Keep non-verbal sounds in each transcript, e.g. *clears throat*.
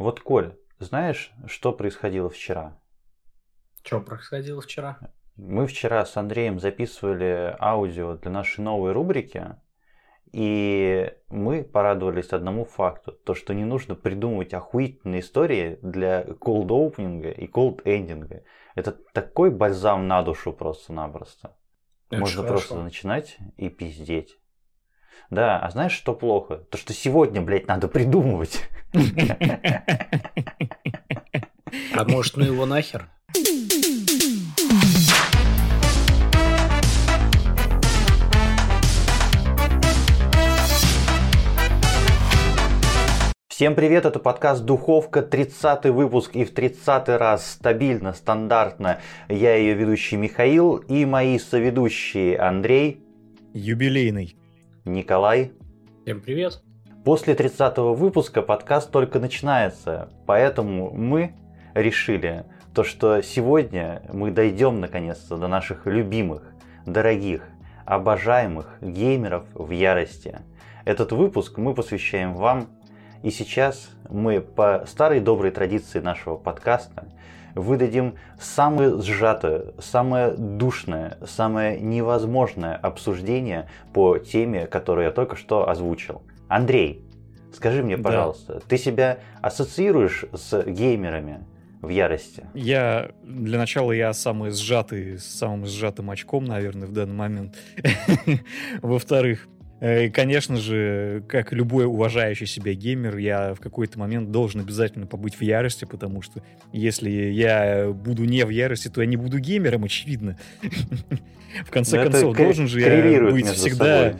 Вот, Коль, знаешь, что происходило вчера? Что происходило вчера? Мы вчера с Андреем записывали аудио для нашей новой рубрики, и мы порадовались одному факту, то что не нужно придумывать охуительные истории для cold opening и cold ending. Это такой бальзам на душу просто-напросто. Это Можно хорошо. просто начинать и пиздеть. Да, а знаешь, что плохо? То, что сегодня, блядь, надо придумывать. А может, ну его нахер? Всем привет, это подкаст «Духовка», 30 выпуск и в 30 раз стабильно, стандартно. Я ее ведущий Михаил и мои соведущие Андрей. Юбилейный. Николай. Всем привет. После 30 выпуска подкаст только начинается, поэтому мы решили, то, что сегодня мы дойдем наконец-то до наших любимых, дорогих, обожаемых геймеров в ярости. Этот выпуск мы посвящаем вам, и сейчас мы по старой доброй традиции нашего подкаста выдадим самое сжатое, самое душное, самое невозможное обсуждение по теме, которую я только что озвучил. Андрей, скажи мне, пожалуйста, да. ты себя ассоциируешь с геймерами в ярости? Я, для начала, я самый сжатый, с самым сжатым очком, наверное, в данный момент. *laughs* Во-вторых, и, конечно же, как любой уважающий себя геймер, я в какой-то момент должен обязательно побыть в ярости, потому что если я буду не в ярости, то я не буду геймером, очевидно. *laughs* В конце ну, концов, должен же я быть всегда...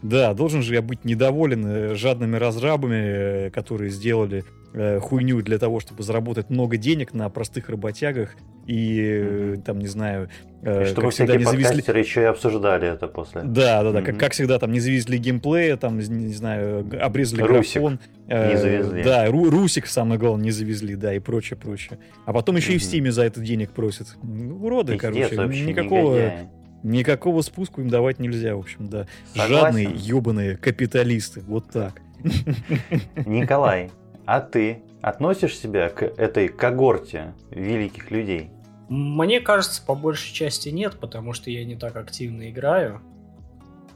Да, должен же я быть недоволен э, жадными разрабами, э, которые сделали э, хуйню для того, чтобы заработать много денег на простых работягах и mm-hmm. там, не знаю, э, и чтобы как всегда не завезли... еще и обсуждали это после. Да, да, да, mm-hmm. как, как всегда там не завезли геймплея, там, не знаю, обрезали Русик графон. Э, не завезли. Да, Ру- Русик, самое главное, не завезли, да, и прочее, прочее. А потом еще mm-hmm. и в Стиме за это денег просят. Уроды, Пиздец, короче. Никакого... Негодяи. Никакого спуску им давать нельзя, в общем, да. Согласен. Жадные, ебаные капиталисты. Вот так. Николай, а ты относишь себя к этой когорте великих людей? Мне кажется, по большей части нет, потому что я не так активно играю.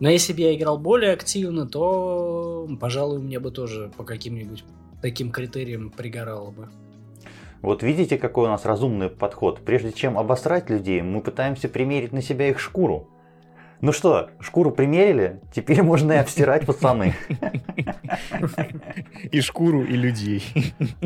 Но если бы я играл более активно, то, пожалуй, мне бы тоже по каким-нибудь таким критериям пригорало бы. Вот видите, какой у нас разумный подход. Прежде чем обосрать людей, мы пытаемся примерить на себя их шкуру. Ну что, шкуру примерили? Теперь можно и обстирать, пацаны. И шкуру, и людей.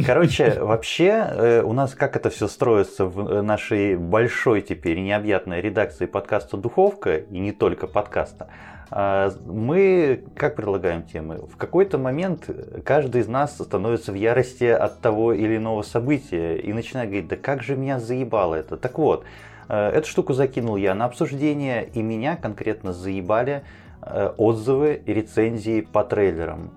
Короче, вообще э, у нас как это все строится в э, нашей большой теперь необъятной редакции подкаста «Духовка», и не только подкаста. А, мы как предлагаем темы? В какой-то момент каждый из нас становится в ярости от того или иного события и начинает говорить, да как же меня заебало это. Так вот, эту штуку закинул я на обсуждение, и меня конкретно заебали э, отзывы и рецензии по трейлерам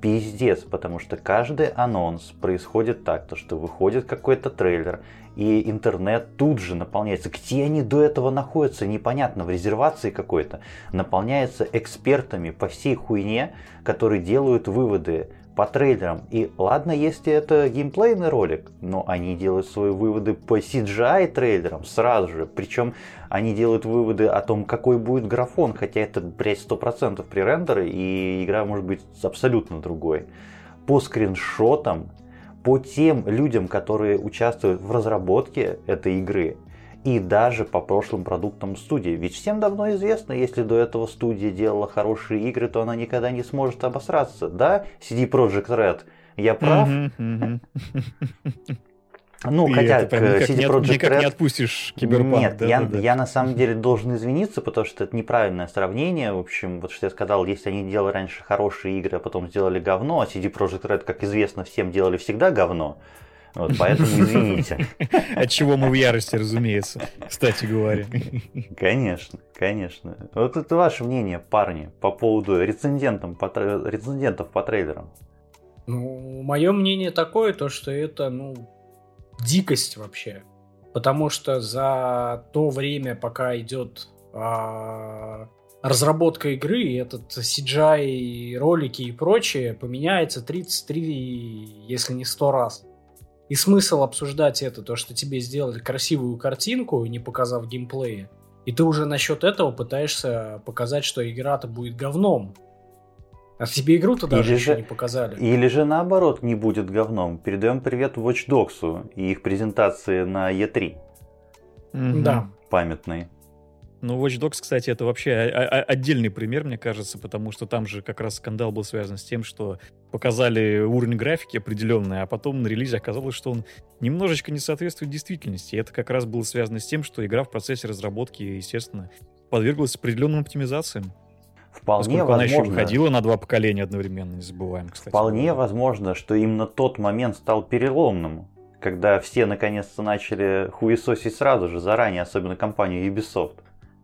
пиздец, потому что каждый анонс происходит так, то что выходит какой-то трейлер, и интернет тут же наполняется. Где они до этого находятся, непонятно, в резервации какой-то. Наполняется экспертами по всей хуйне, которые делают выводы по трейлерам. И ладно, если это геймплейный ролик, но они делают свои выводы по CGI трейлерам сразу же. Причем они делают выводы о том, какой будет графон, хотя это, блядь, 100% пререндеры, и игра может быть абсолютно другой. По скриншотам по тем людям, которые участвуют в разработке этой игры, и даже по прошлым продуктам студии. Ведь всем давно известно, если до этого студия делала хорошие игры, то она никогда не сможет обосраться. Да, CD Projekt Red? Я прав? Ну, Ты хотя это, к CD Projekt никак Red... не отпустишь Киберпанк. Нет, да, я, да, да. я на самом деле должен извиниться, потому что это неправильное сравнение. В общем, вот что я сказал, если они делали раньше хорошие игры, а потом сделали говно, а CD Projekt Red, как известно, всем делали всегда говно, вот, поэтому извините. *laughs* От чего мы в ярости, разумеется, кстати говоря. Конечно, конечно. Вот это ваше мнение, парни, по поводу рецензентов по, рецензентов по трейлерам. Ну, мое мнение такое, то что это, ну, дикость вообще. Потому что за то время, пока идет а, разработка игры, этот CGI, ролики и прочее поменяется 33, если не 100 раз. И смысл обсуждать это, то, что тебе сделали красивую картинку, не показав геймплея, и ты уже насчет этого пытаешься показать, что игра-то будет говном. А тебе игру-то даже или еще же, не показали. Или же наоборот не будет говном. Передаем привет Watch Dogs и их презентации на E3. Mm-hmm. Да. Памятный. Ну, Watch Dogs, кстати, это вообще отдельный пример, мне кажется, потому что там же как раз скандал был связан с тем, что показали уровень графики определенный, а потом на релизе оказалось, что он немножечко не соответствует действительности. И это как раз было связано с тем, что игра в процессе разработки, естественно, подверглась определенным оптимизациям. Вполне возможно. она еще выходила на два поколения одновременно, не забываем, кстати. Вполне возможно, что именно тот момент стал переломным, когда все наконец-то начали хуесосить сразу же, заранее, особенно компанию Ubisoft.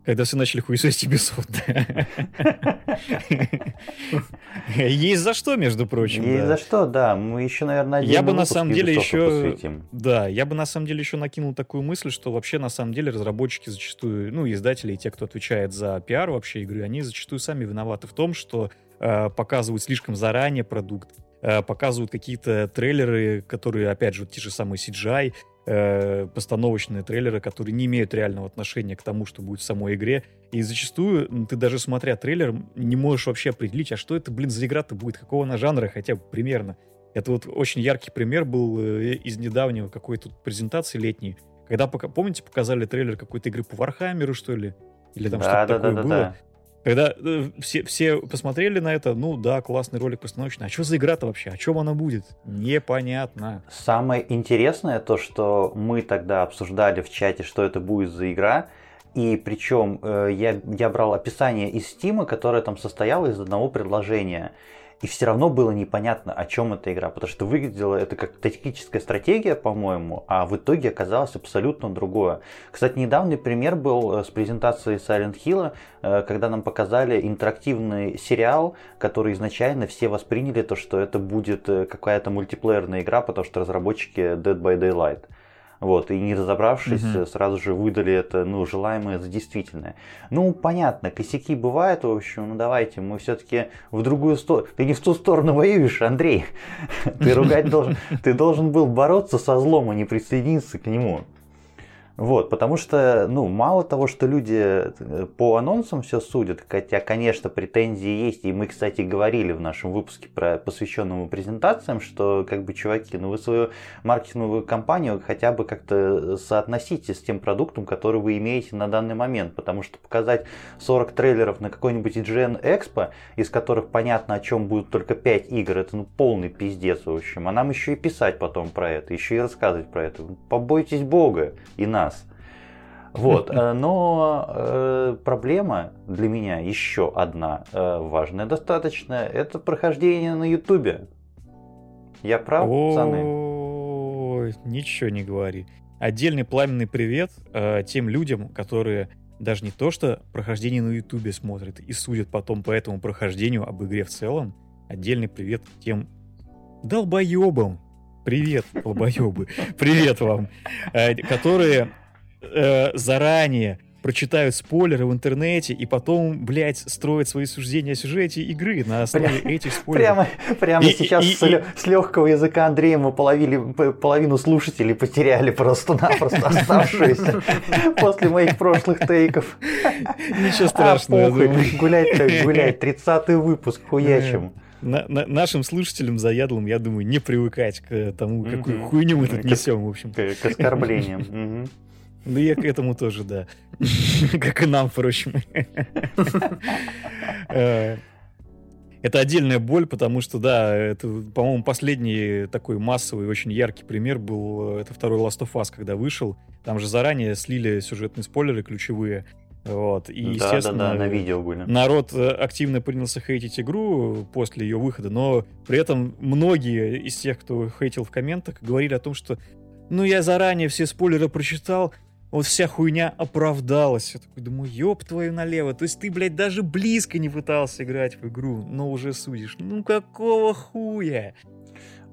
Когда все начали хуесосить Ubisoft. Есть за что, между прочим. Есть за что, да. Мы еще, наверное, Я бы на самом деле еще... Да, я бы на самом деле еще накинул такую мысль, что вообще на самом деле разработчики зачастую, ну, издатели и те, кто отвечает за пиар вообще игры, они зачастую сами виноваты в том, что э, показывают слишком заранее продукт, э, показывают какие-то трейлеры, которые, опять же, те же самые CGI, э, постановочные трейлеры, которые не имеют реального отношения к тому, что будет в самой игре. И зачастую ты даже смотря трейлер не можешь вообще определить, а что это, блин, за игра-то будет, какого она жанра хотя бы примерно. Это вот очень яркий пример был э, из недавнего какой-то презентации летней, когда, помните, показали трейлер какой-то игры по Вархаммеру, что ли? Или там да, что-то да, такое да, было. Да. Когда э, все, все посмотрели на это, ну да, классный ролик постановочный. А что за игра-то вообще? О чем она будет? Непонятно. Самое интересное то, что мы тогда обсуждали в чате, что это будет за игра. И причем э, я, я брал описание из Стима, которое там состояло из одного предложения. И все равно было непонятно, о чем эта игра, потому что выглядела это как тактическая стратегия, по-моему, а в итоге оказалось абсолютно другое. Кстати, недавний пример был э, с презентацией Silent Hill, э, когда нам показали интерактивный сериал, который изначально все восприняли то, что это будет э, какая-то мультиплеерная игра, потому что разработчики Dead by Daylight. Вот, и не разобравшись, угу. сразу же выдали это, ну, желаемое за действительное. Ну, понятно, косяки бывают, в общем, ну давайте, мы все-таки в другую сторону. Ты не в ту сторону воюешь, Андрей. *laughs* Ты ругать должен. Ты должен был бороться со злом, а не присоединиться к нему. Вот, потому что, ну, мало того, что люди э, по анонсам все судят, хотя, конечно, претензии есть, и мы, кстати, говорили в нашем выпуске про посвященному презентациям, что, как бы, чуваки, ну, вы свою маркетинговую кампанию хотя бы как-то соотносите с тем продуктом, который вы имеете на данный момент, потому что показать 40 трейлеров на какой-нибудь IGN Expo, из которых понятно, о чем будут только 5 игр, это, ну, полный пиздец, в общем, а нам еще и писать потом про это, еще и рассказывать про это. Побойтесь Бога и нас. Вот, э, но э, проблема для меня еще одна э, важная достаточно, это прохождение на Ютубе. Я прав, пацаны? Ничего не говори. Отдельный пламенный привет э, тем людям, которые даже не то, что прохождение на Ютубе смотрят и судят потом по этому прохождению об игре в целом. Отдельный привет тем долбоебам. Привет, долбоебы. Привет вам. Э, которые э, заранее прочитают спойлеры в интернете и потом, блядь, строят свои суждения о сюжете игры на основе прямо, этих спойлеров. Прямо, прямо и, сейчас и, с, и, с легкого языка Андрея мы половили, половину слушателей потеряли просто-напросто *laughs* оставшуюся после моих прошлых тейков. Ничего страшного. *laughs* Гулять так гулять. 30-й выпуск, хуячим. На, на, нашим слушателям заядлым, я думаю, не привыкать к тому, какую хуйню мы тут несем, в общем. К, к оскорблениям. Ну, я к этому тоже, да. *laughs* Как и нам, впрочем. *laughs* Э, это отдельная боль, потому что, да, это, по-моему, последний такой массовый, очень яркий пример был, это второй Last of Us, когда вышел. Там же заранее слили сюжетные спойлеры ключевые. Вот. И, да, естественно, да, да, на видео были. народ э, активно принялся хейтить игру после ее выхода, но при этом многие из тех, кто хейтил в комментах, говорили о том, что ну, я заранее все спойлеры прочитал, вот вся хуйня оправдалась. Я такой думаю, ёб твою налево. То есть ты, блядь, даже близко не пытался играть в игру, но уже судишь. Ну какого хуя?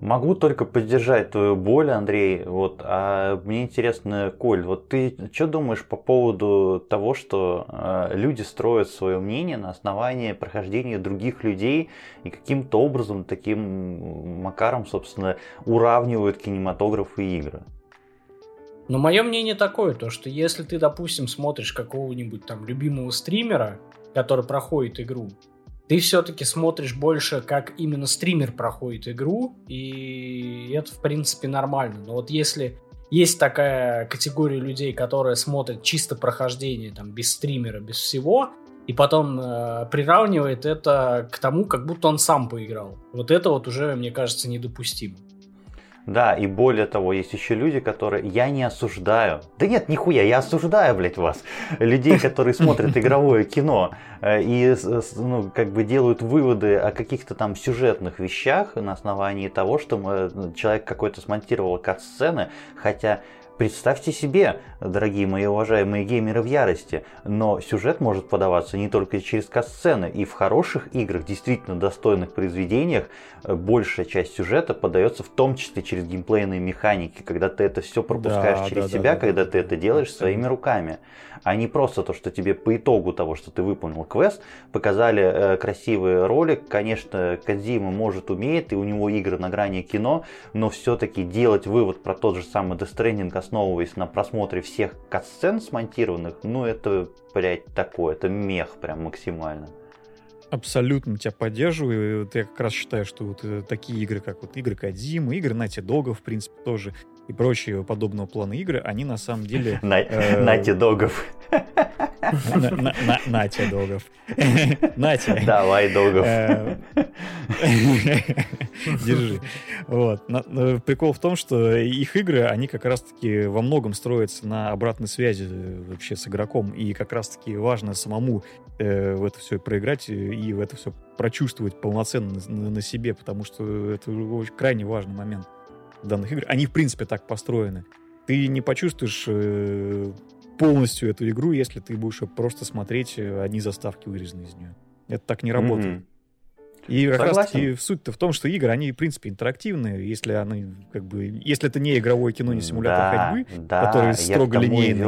Могу только поддержать твою боль, Андрей. Вот, а мне интересно, Коль, вот ты что думаешь по поводу того, что э, люди строят свое мнение на основании прохождения других людей и каким-то образом, таким макаром, собственно, уравнивают кинематограф и игры? Но мое мнение такое, то что если ты, допустим, смотришь какого-нибудь там любимого стримера, который проходит игру, ты все-таки смотришь больше, как именно стример проходит игру, и это, в принципе, нормально. Но вот если есть такая категория людей, которые смотрят чисто прохождение, там, без стримера, без всего, и потом э, приравнивает это к тому, как будто он сам поиграл. Вот это вот уже, мне кажется, недопустимо. Да, и более того, есть еще люди, которые... Я не осуждаю. Да нет, нихуя, я осуждаю, блядь, вас. Людей, которые смотрят игровое кино э, и ну, как бы делают выводы о каких-то там сюжетных вещах на основании того, что мы, человек какой-то смонтировал кат-сцены, хотя Представьте себе, дорогие мои уважаемые геймеры в ярости, но сюжет может подаваться не только через касцены, и в хороших играх, действительно достойных произведениях, э, большая часть сюжета подается в том числе через геймплейные механики, когда ты это все пропускаешь да, через да, себя, да, когда да, ты это делаешь да, своими руками а не просто то, что тебе по итогу того, что ты выполнил квест, показали э, красивый ролик. Конечно, Кадзима может, умеет, и у него игры на грани кино, но все-таки делать вывод про тот же самый Death Stranding, основываясь на просмотре всех катсцен смонтированных, ну это, блядь, такое, это мех прям максимально. Абсолютно тебя поддерживаю. Вот я как раз считаю, что вот э, такие игры, как вот игры Кадзимы, игры Нати Дога, в принципе, тоже и прочие подобного плана игры, они на самом деле... *laughs* Э, Нати Догов. Натя Догов. *laughs* Натя. Давай, Догов. Э, *laughs* держи. Вот. Прикол в том, что их игры, они как раз-таки во многом строятся на обратной связи э, вообще с игроком. И как раз-таки важно самому в это все проиграть и в это все прочувствовать полноценно на себе, потому что это очень крайне важный момент данных игр. Они, в принципе, так построены. Ты не почувствуешь э, полностью эту игру, если ты будешь просто смотреть э, одни заставки, вырезанные из нее. Это так не работает. Mm-hmm. И как раз таки суть-то в том, что игры, они, в принципе, интерактивные. Если они, как бы, если это не игровое кино, не симулятор да, ходьбы, да, который строго линейный,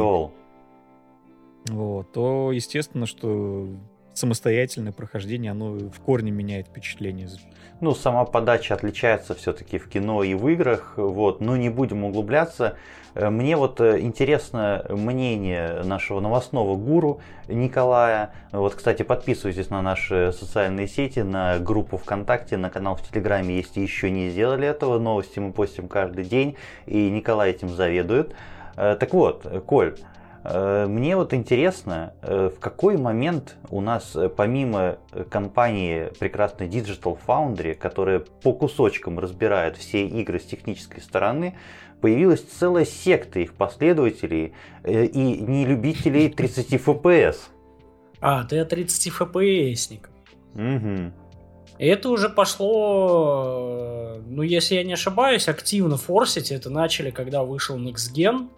вот, то, естественно, что самостоятельное прохождение, оно в корне меняет впечатление. Ну, сама подача отличается все-таки в кино и в играх, вот, но не будем углубляться. Э, мне вот э, интересно мнение нашего новостного гуру Николая. Вот, кстати, подписывайтесь на наши социальные сети, на группу ВКонтакте, на канал в Телеграме, если еще не сделали этого. Новости мы постим каждый день, и Николай этим заведует. Э, так вот, Коль, мне вот интересно, э, в какой момент у нас э, помимо компании прекрасной Digital Foundry, которая по кусочкам разбирает все игры с технической стороны, появилась целая секта их последователей и не любителей 30 FPS. А, ты о 30 FPS-никах. Угу. Это уже пошло, ну если я не ошибаюсь, активно форсить. Это начали, когда вышел Next Gen,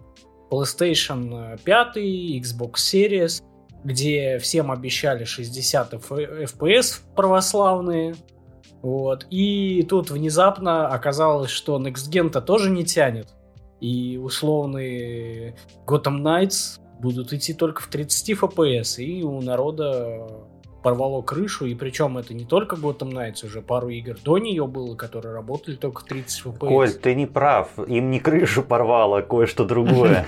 PlayStation 5, Xbox Series, где всем обещали 60 FPS православные. Вот. И тут внезапно оказалось, что Next Gen-то тоже не тянет. И условные Gotham Knights будут идти только в 30 FPS. И у народа порвало крышу, и причем это не только Gotham Knights, уже пару игр до нее было, которые работали только в 30 FPS. Коль, ты не прав, им не крышу порвало, а кое-что другое.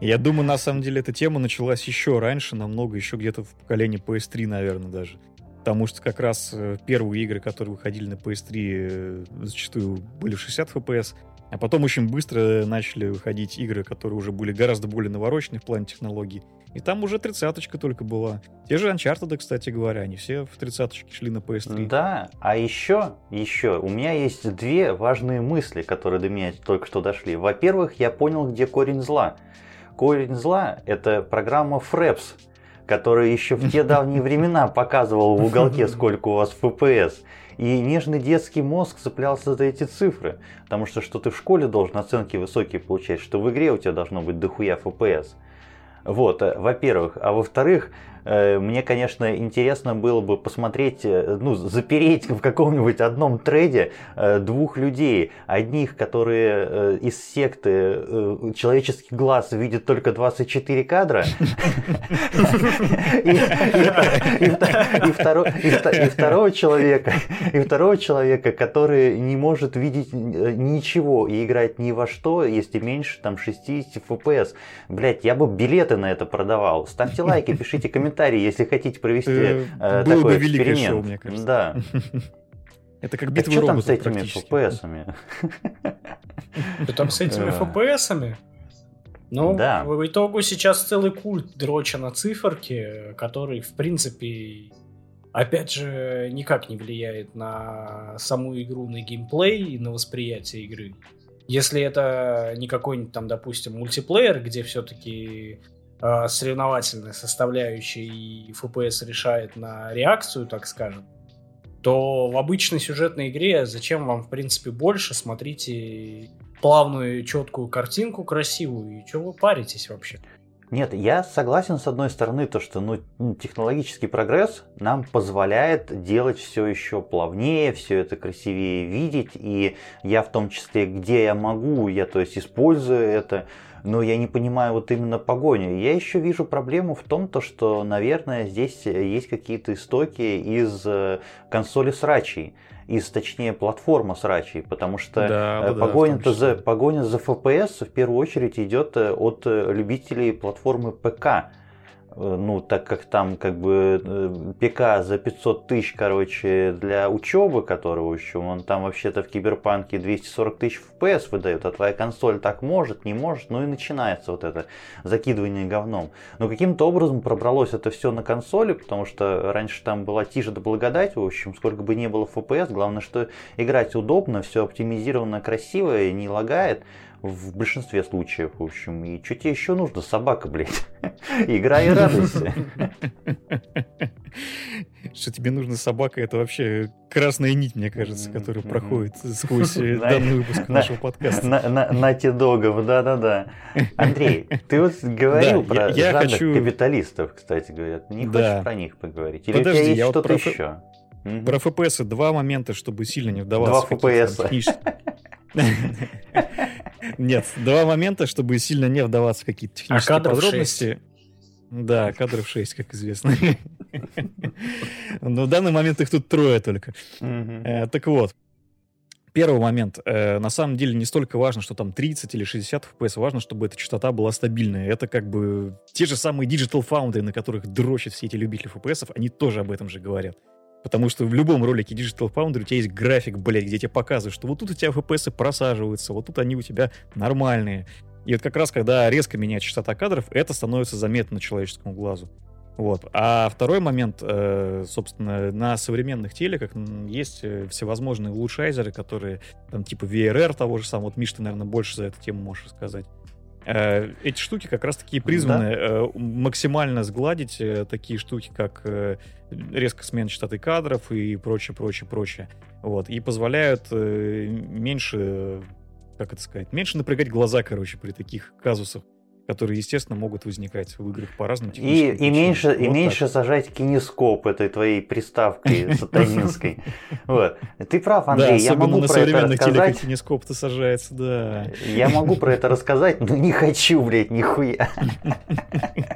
Я думаю, на самом деле эта тема началась еще раньше, намного, еще где-то в поколении PS3, наверное, даже. Потому что как раз э, первые игры, которые выходили на PS3, э, зачастую были в 60 FPS, а потом очень быстро начали выходить игры, которые уже были гораздо более навороченные в плане технологий. И там уже тридцаточка только была. Те же Uncharted, кстати говоря, они все в тридцаточке шли на PS3. Да, а еще, еще, у меня есть две важные мысли, которые до меня только что дошли. Во-первых, я понял, где корень зла. Корень зла — это программа Fraps, которая еще в те давние времена показывала в уголке, сколько у вас FPS. И нежный детский мозг цеплялся за эти цифры. Потому что что ты в школе должен оценки высокие получать, что в игре у тебя должно быть дохуя FPS. Вот, э, во-первых. А во-вторых, мне, конечно, интересно было бы посмотреть, э, ну, запереть в каком-нибудь одном трейде двух людей. Одних, которые из секты человеческий глаз видит только 24 кадра, и второго человека, и второго человека, который не может видеть ничего и играть ни во что, если меньше там 60 FPS. Блять, я бы билеты на это продавал. Ставьте лайки, пишите комментарии, если хотите провести э, э такой бы эксперимент. Шоу, мне кажется. Да. *laughs* Это как битва роботов там с этими FPS-ами? Там с этими FPS-ами? Ну, да. в итогу сейчас целый культ дроча на циферки, который, в принципе, опять же, никак не влияет на саму игру, на геймплей и на восприятие игры. Если это не какой-нибудь там, допустим, мультиплеер, где все-таки э, соревновательная составляющая и FPS решает на реакцию, так скажем, то в обычной сюжетной игре зачем вам, в принципе, больше? Смотрите плавную, четкую картинку, красивую, и что вы паритесь вообще? Нет, я согласен с одной стороны, то, что ну, технологический прогресс нам позволяет делать все еще плавнее, все это красивее видеть, и я в том числе, где я могу, я то есть использую это, но я не понимаю вот именно погоню. Я еще вижу проблему в том, то, что, наверное, здесь есть какие-то истоки из э, консоли срачей из, точнее, платформа срачей, потому что да, погоня, да, за, погоня за FPS в первую очередь идет э, от э, любителей платформы ПК. Э, ну, так как там как бы э, ПК за 500 тысяч, короче, для учебы, которого еще, он там вообще-то в Киберпанке 240 тысяч FPS выдает, а твоя консоль так может, не может, ну и начинается вот это закидывание говном. Но каким-то образом пробралось это все на консоли, потому что раньше там была тише да благодать, в общем, сколько бы не было FPS, главное, что играть удобно, все оптимизировано красиво и не лагает в большинстве случаев, в общем. И что тебе еще нужно, собака, блядь? *laughs* Играй и радуйся. *laughs* Что тебе нужно собака, это вообще красная нить, мне кажется, которая проходит сквозь э, данный выпуск нашего подкаста. На догов, да-да-да. Андрей, ты вот *laughs* говорил про жанр капиталистов, кстати говоря. Не хочешь про них поговорить? Или у тебя есть что-то еще? Про FPS два момента, чтобы сильно не вдаваться Два FPS. Нет, два момента, чтобы сильно не вдаваться в какие-то а технические а подробности. 6. Да, кадров 6, как известно. Но в данный момент их тут трое только. Э, так вот, первый момент. Э, на самом деле не столько важно, что там 30 или 60 FPS, важно, чтобы эта частота была стабильная. Это как бы те же самые Digital Foundry, на которых дрочат все эти любители FPS, они тоже об этом же говорят. Потому что в любом ролике Digital Foundry у тебя есть график, блядь, где тебе показывают, что вот тут у тебя FPS просаживаются, вот тут они у тебя нормальные. И вот как раз, когда резко меняется частота кадров, это становится заметно человеческому глазу. Вот. А второй момент, э, собственно, на современных телеках есть э, всевозможные улучшайзеры, которые там типа VRR того же самого. Вот, Миш, ты, наверное, больше за эту тему можешь сказать. Э, эти штуки как раз-таки призваны да? Э, максимально сгладить э, такие штуки, как резко смена частоты кадров и прочее, прочее, прочее. Вот. И позволяют меньше, как это сказать, меньше напрягать глаза, короче, при таких казусах которые, естественно, могут возникать в играх по разным и, и меньше, вот и меньше сажать кинескоп этой твоей приставкой *laughs* сатанинской. Вот. Ты прав, Андрей, я могу про это рассказать. кинескоп-то сажается, да. Я могу про это рассказать, но не хочу, блядь, нихуя.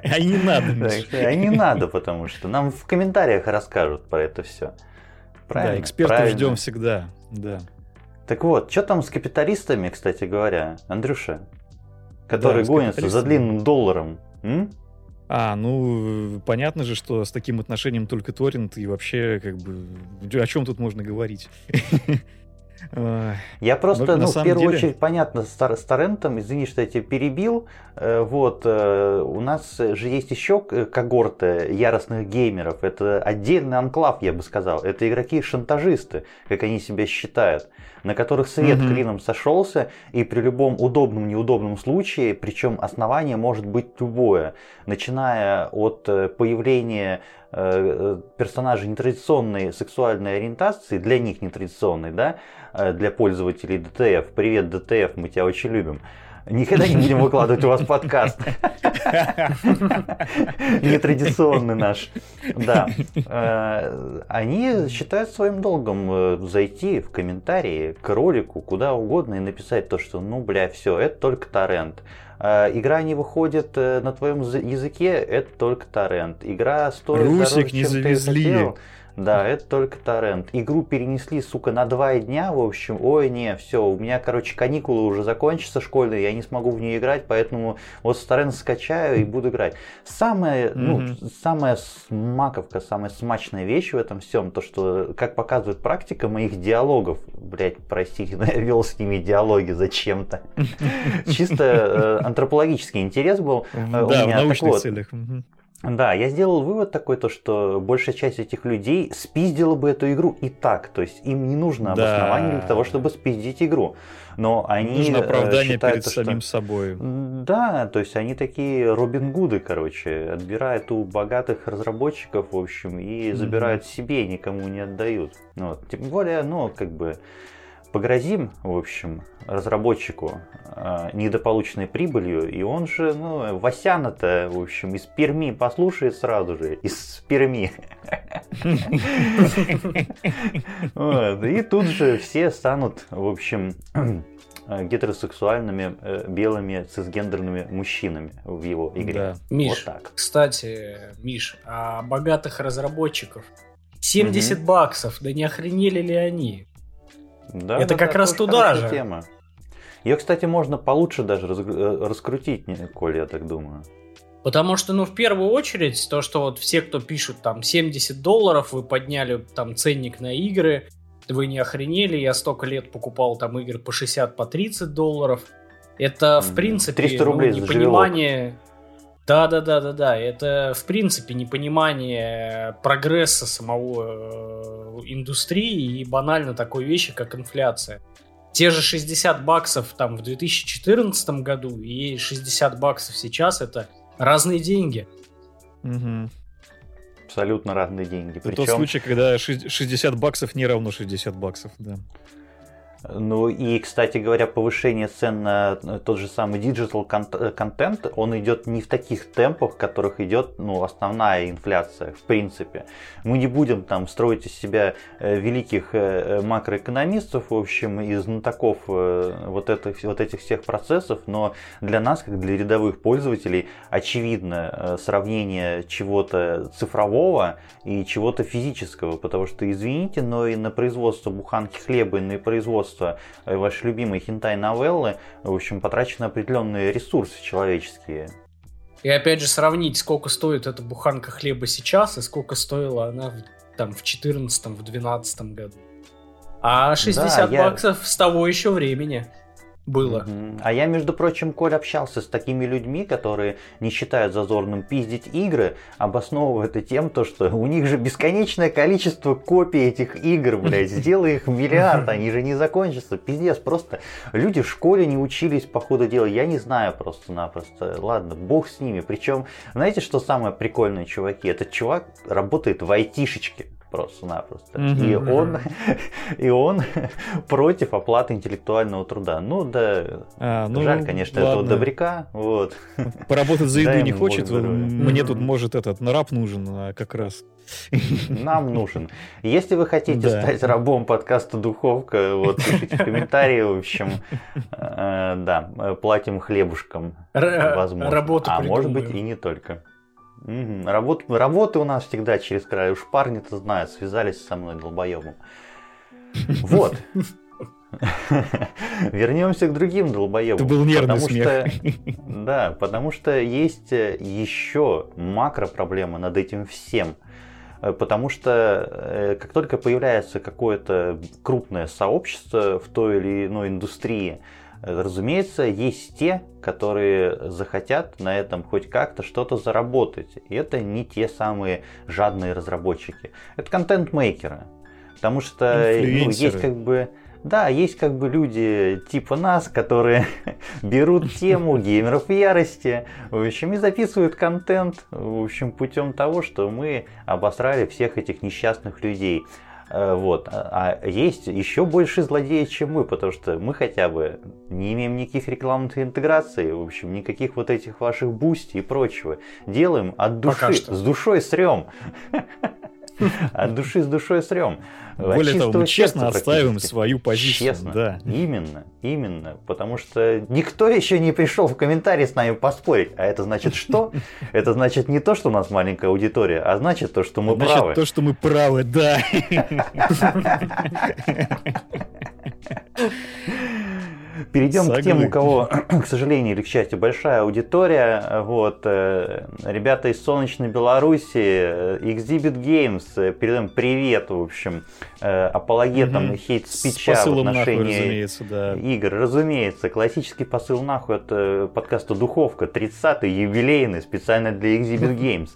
А не надо, А не надо, потому что нам в комментариях расскажут про это все. Правильно? Да, экспертов ждем всегда, да. Так вот, что там с капиталистами, кстати говоря, Андрюша? Которые да, гонятся за длинным долларом. М? А, ну, понятно же, что с таким отношением только торрент и вообще, как бы, о чем тут можно говорить? *laughs* Я просто, ну, в первую деле... очередь, понятно, с, с торрентом, извини, что я тебя перебил, э, вот, э, у нас же есть еще когорты яростных геймеров, это отдельный анклав, я бы сказал, это игроки-шантажисты, как они себя считают, на которых свет mm-hmm. клином сошелся, и при любом удобном, неудобном случае, причем основание может быть любое, начиная от э, появления персонажей нетрадиционной сексуальной ориентации, для них нетрадиционной, да, Э, для пользователей DTF. Привет, DTF, мы тебя очень любим. Никогда не будем выкладывать у вас подкаст. Нетрадиционный наш. Да. Э, они считают своим долгом э, зайти в комментарии к ролику, куда угодно, и написать то, что ну, бля, все, это только торрент. Э, игра не выходит на твоем языке, это только торрент. Игра стоит Русик дороже, не чем завезли. ты хотел. Да, это только торрент. Игру перенесли, сука, на два дня, в общем. Ой, не, все, у меня, короче, каникулы уже закончатся школьные, я не смогу в нее играть, поэтому вот с торрент скачаю и буду играть. Самая, mm-hmm. ну, самая смаковка, самая смачная вещь в этом всем, то, что, как показывает практика моих диалогов, блять, простите, *laughs* но я вел с ними диалоги зачем-то. *laughs* Чисто э, антропологический интерес был. Э, да, в научных целях. Да, я сделал вывод такой, то, что большая часть этих людей спиздила бы эту игру и так. То есть им не нужно да. обоснование для того, чтобы спиздить игру. Но они Нужно э, оправдание считают, перед что... самим собой. Да, то есть они такие Робин Гуды, короче, отбирают у богатых разработчиков, в общем, и забирают mm-hmm. себе, никому не отдают. Вот. Тем более, ну, как бы погрозим, в общем, разработчику э, недополученной прибылью, и он же, ну, Васяна-то, в общем, из Перми послушает сразу же, из Перми. И тут же все станут, в общем, гетеросексуальными э, белыми цисгендерными мужчинами в его игре. Да. Миш, вот так. кстати, Миш, а богатых разработчиков 70 угу. баксов, да не охренели ли они? Да, это да, как да, раз туда же. Тема. Ее, кстати, можно получше даже э, раскрутить, Коль, я так думаю. Потому что, ну, в первую очередь, то, что вот все, кто пишут там 70 долларов, вы подняли там ценник на игры, вы не охренели, я столько лет покупал там игры по 60, по 30 долларов. Это, в принципе, 300 рублей ну, непонимание... Да, да, да, да, да. Это, в принципе, непонимание прогресса самого э, индустрии и банально такой вещи, как инфляция. Те же 60 баксов там в 2014 году и 60 баксов сейчас это разные деньги. Угу. Абсолютно разные деньги. Это Причем... тот случай, когда 60 баксов не равно 60 баксов, да. Ну и, кстати говоря, повышение цен на тот же самый digital контент, он идет не в таких темпах, в которых идет ну, основная инфляция, в принципе. Мы не будем там строить из себя э, великих э, макроэкономистов, в общем, и знатоков э, вот этих, вот этих всех процессов, но для нас, как для рядовых пользователей, очевидно сравнение чего-то цифрового и чего-то физического, потому что, извините, но и на производство буханки хлеба, и на производство производства э, вашей любимой хентай-новеллы, в общем, потрачены определенные ресурсы человеческие. И опять же сравнить, сколько стоит эта буханка хлеба сейчас и сколько стоила она в, там в 14 в 12 году. А 60 да, баксов я... с того еще времени было. А я, между прочим, Коль, общался с такими людьми, которые не считают зазорным пиздить игры, обосновывая это тем, то, что у них же бесконечное количество копий этих игр, блядь, сделай их миллиард, они же не закончатся. Пиздец, просто люди в школе не учились по ходу дела, я не знаю просто-напросто. Ладно, бог с ними. Причем, знаете, что самое прикольное, чуваки? Этот чувак работает в айтишечке просто-напросто. Mm-hmm. И он, *laughs* и он против оплаты интеллектуального труда. Ну да, а, ну, жаль, конечно, ладно. этого добряка. Вот. Поработать за еду не хочет. Мне тут может этот раб нужен, а как раз. Нам нужен. Если вы хотите да. стать рабом подкаста Духовка, вот пишите комментарии, в общем, э, да, платим хлебушком, возможно. Работу а может быть и не только. Угу. Работ, работы у нас всегда через край. Уж парни-то знают, связались со мной долбоебом. *laughs* Вот. Вернемся к другим долбоебам. Это был нервный потому смех. Что, *laughs* да, потому что есть э, еще макро проблема над этим всем. Э, потому что э, как только появляется какое-то крупное сообщество в той или иной индустрии, Разумеется, есть те, которые захотят на этом хоть как-то что-то заработать. И это не те самые жадные разработчики. Это контент-мейкеры. Потому что ну, есть как бы... Да, есть как бы люди типа нас, которые *laughs* берут тему геймеров в ярости, в общем, и записывают контент, в общем, путем того, что мы обосрали всех этих несчастных людей. Э, вот. А, а есть еще больше злодеев, чем мы, потому что мы хотя бы не имеем никаких рекламных интеграций, в общем, никаких вот этих ваших бусти и прочего. Делаем от души, с душой срем. *laughs* От души с душой срем. Более того, мы честно отстаиваем свою позицию. Честно, да. Именно, именно. Потому что никто еще не пришел в комментарии с нами поспорить. А это значит что? *laughs* Это значит не то, что у нас маленькая аудитория, а значит то, что мы значит, правы. то, что мы правы, да. *laughs* Перейдем Согласен. к тем, у кого, *clears throat* к сожалению или к счастью, большая аудитория. Вот, э, ребята из солнечной Беларуси, э, Exhibit Games, э, передаем привет, в общем, апологетам угу. хейт-спича в отношении нахуй, да. игр. Разумеется, классический посыл нахуй от подкаста «Духовка», 30-й, юбилейный, специально для Exhibit *laughs* Games.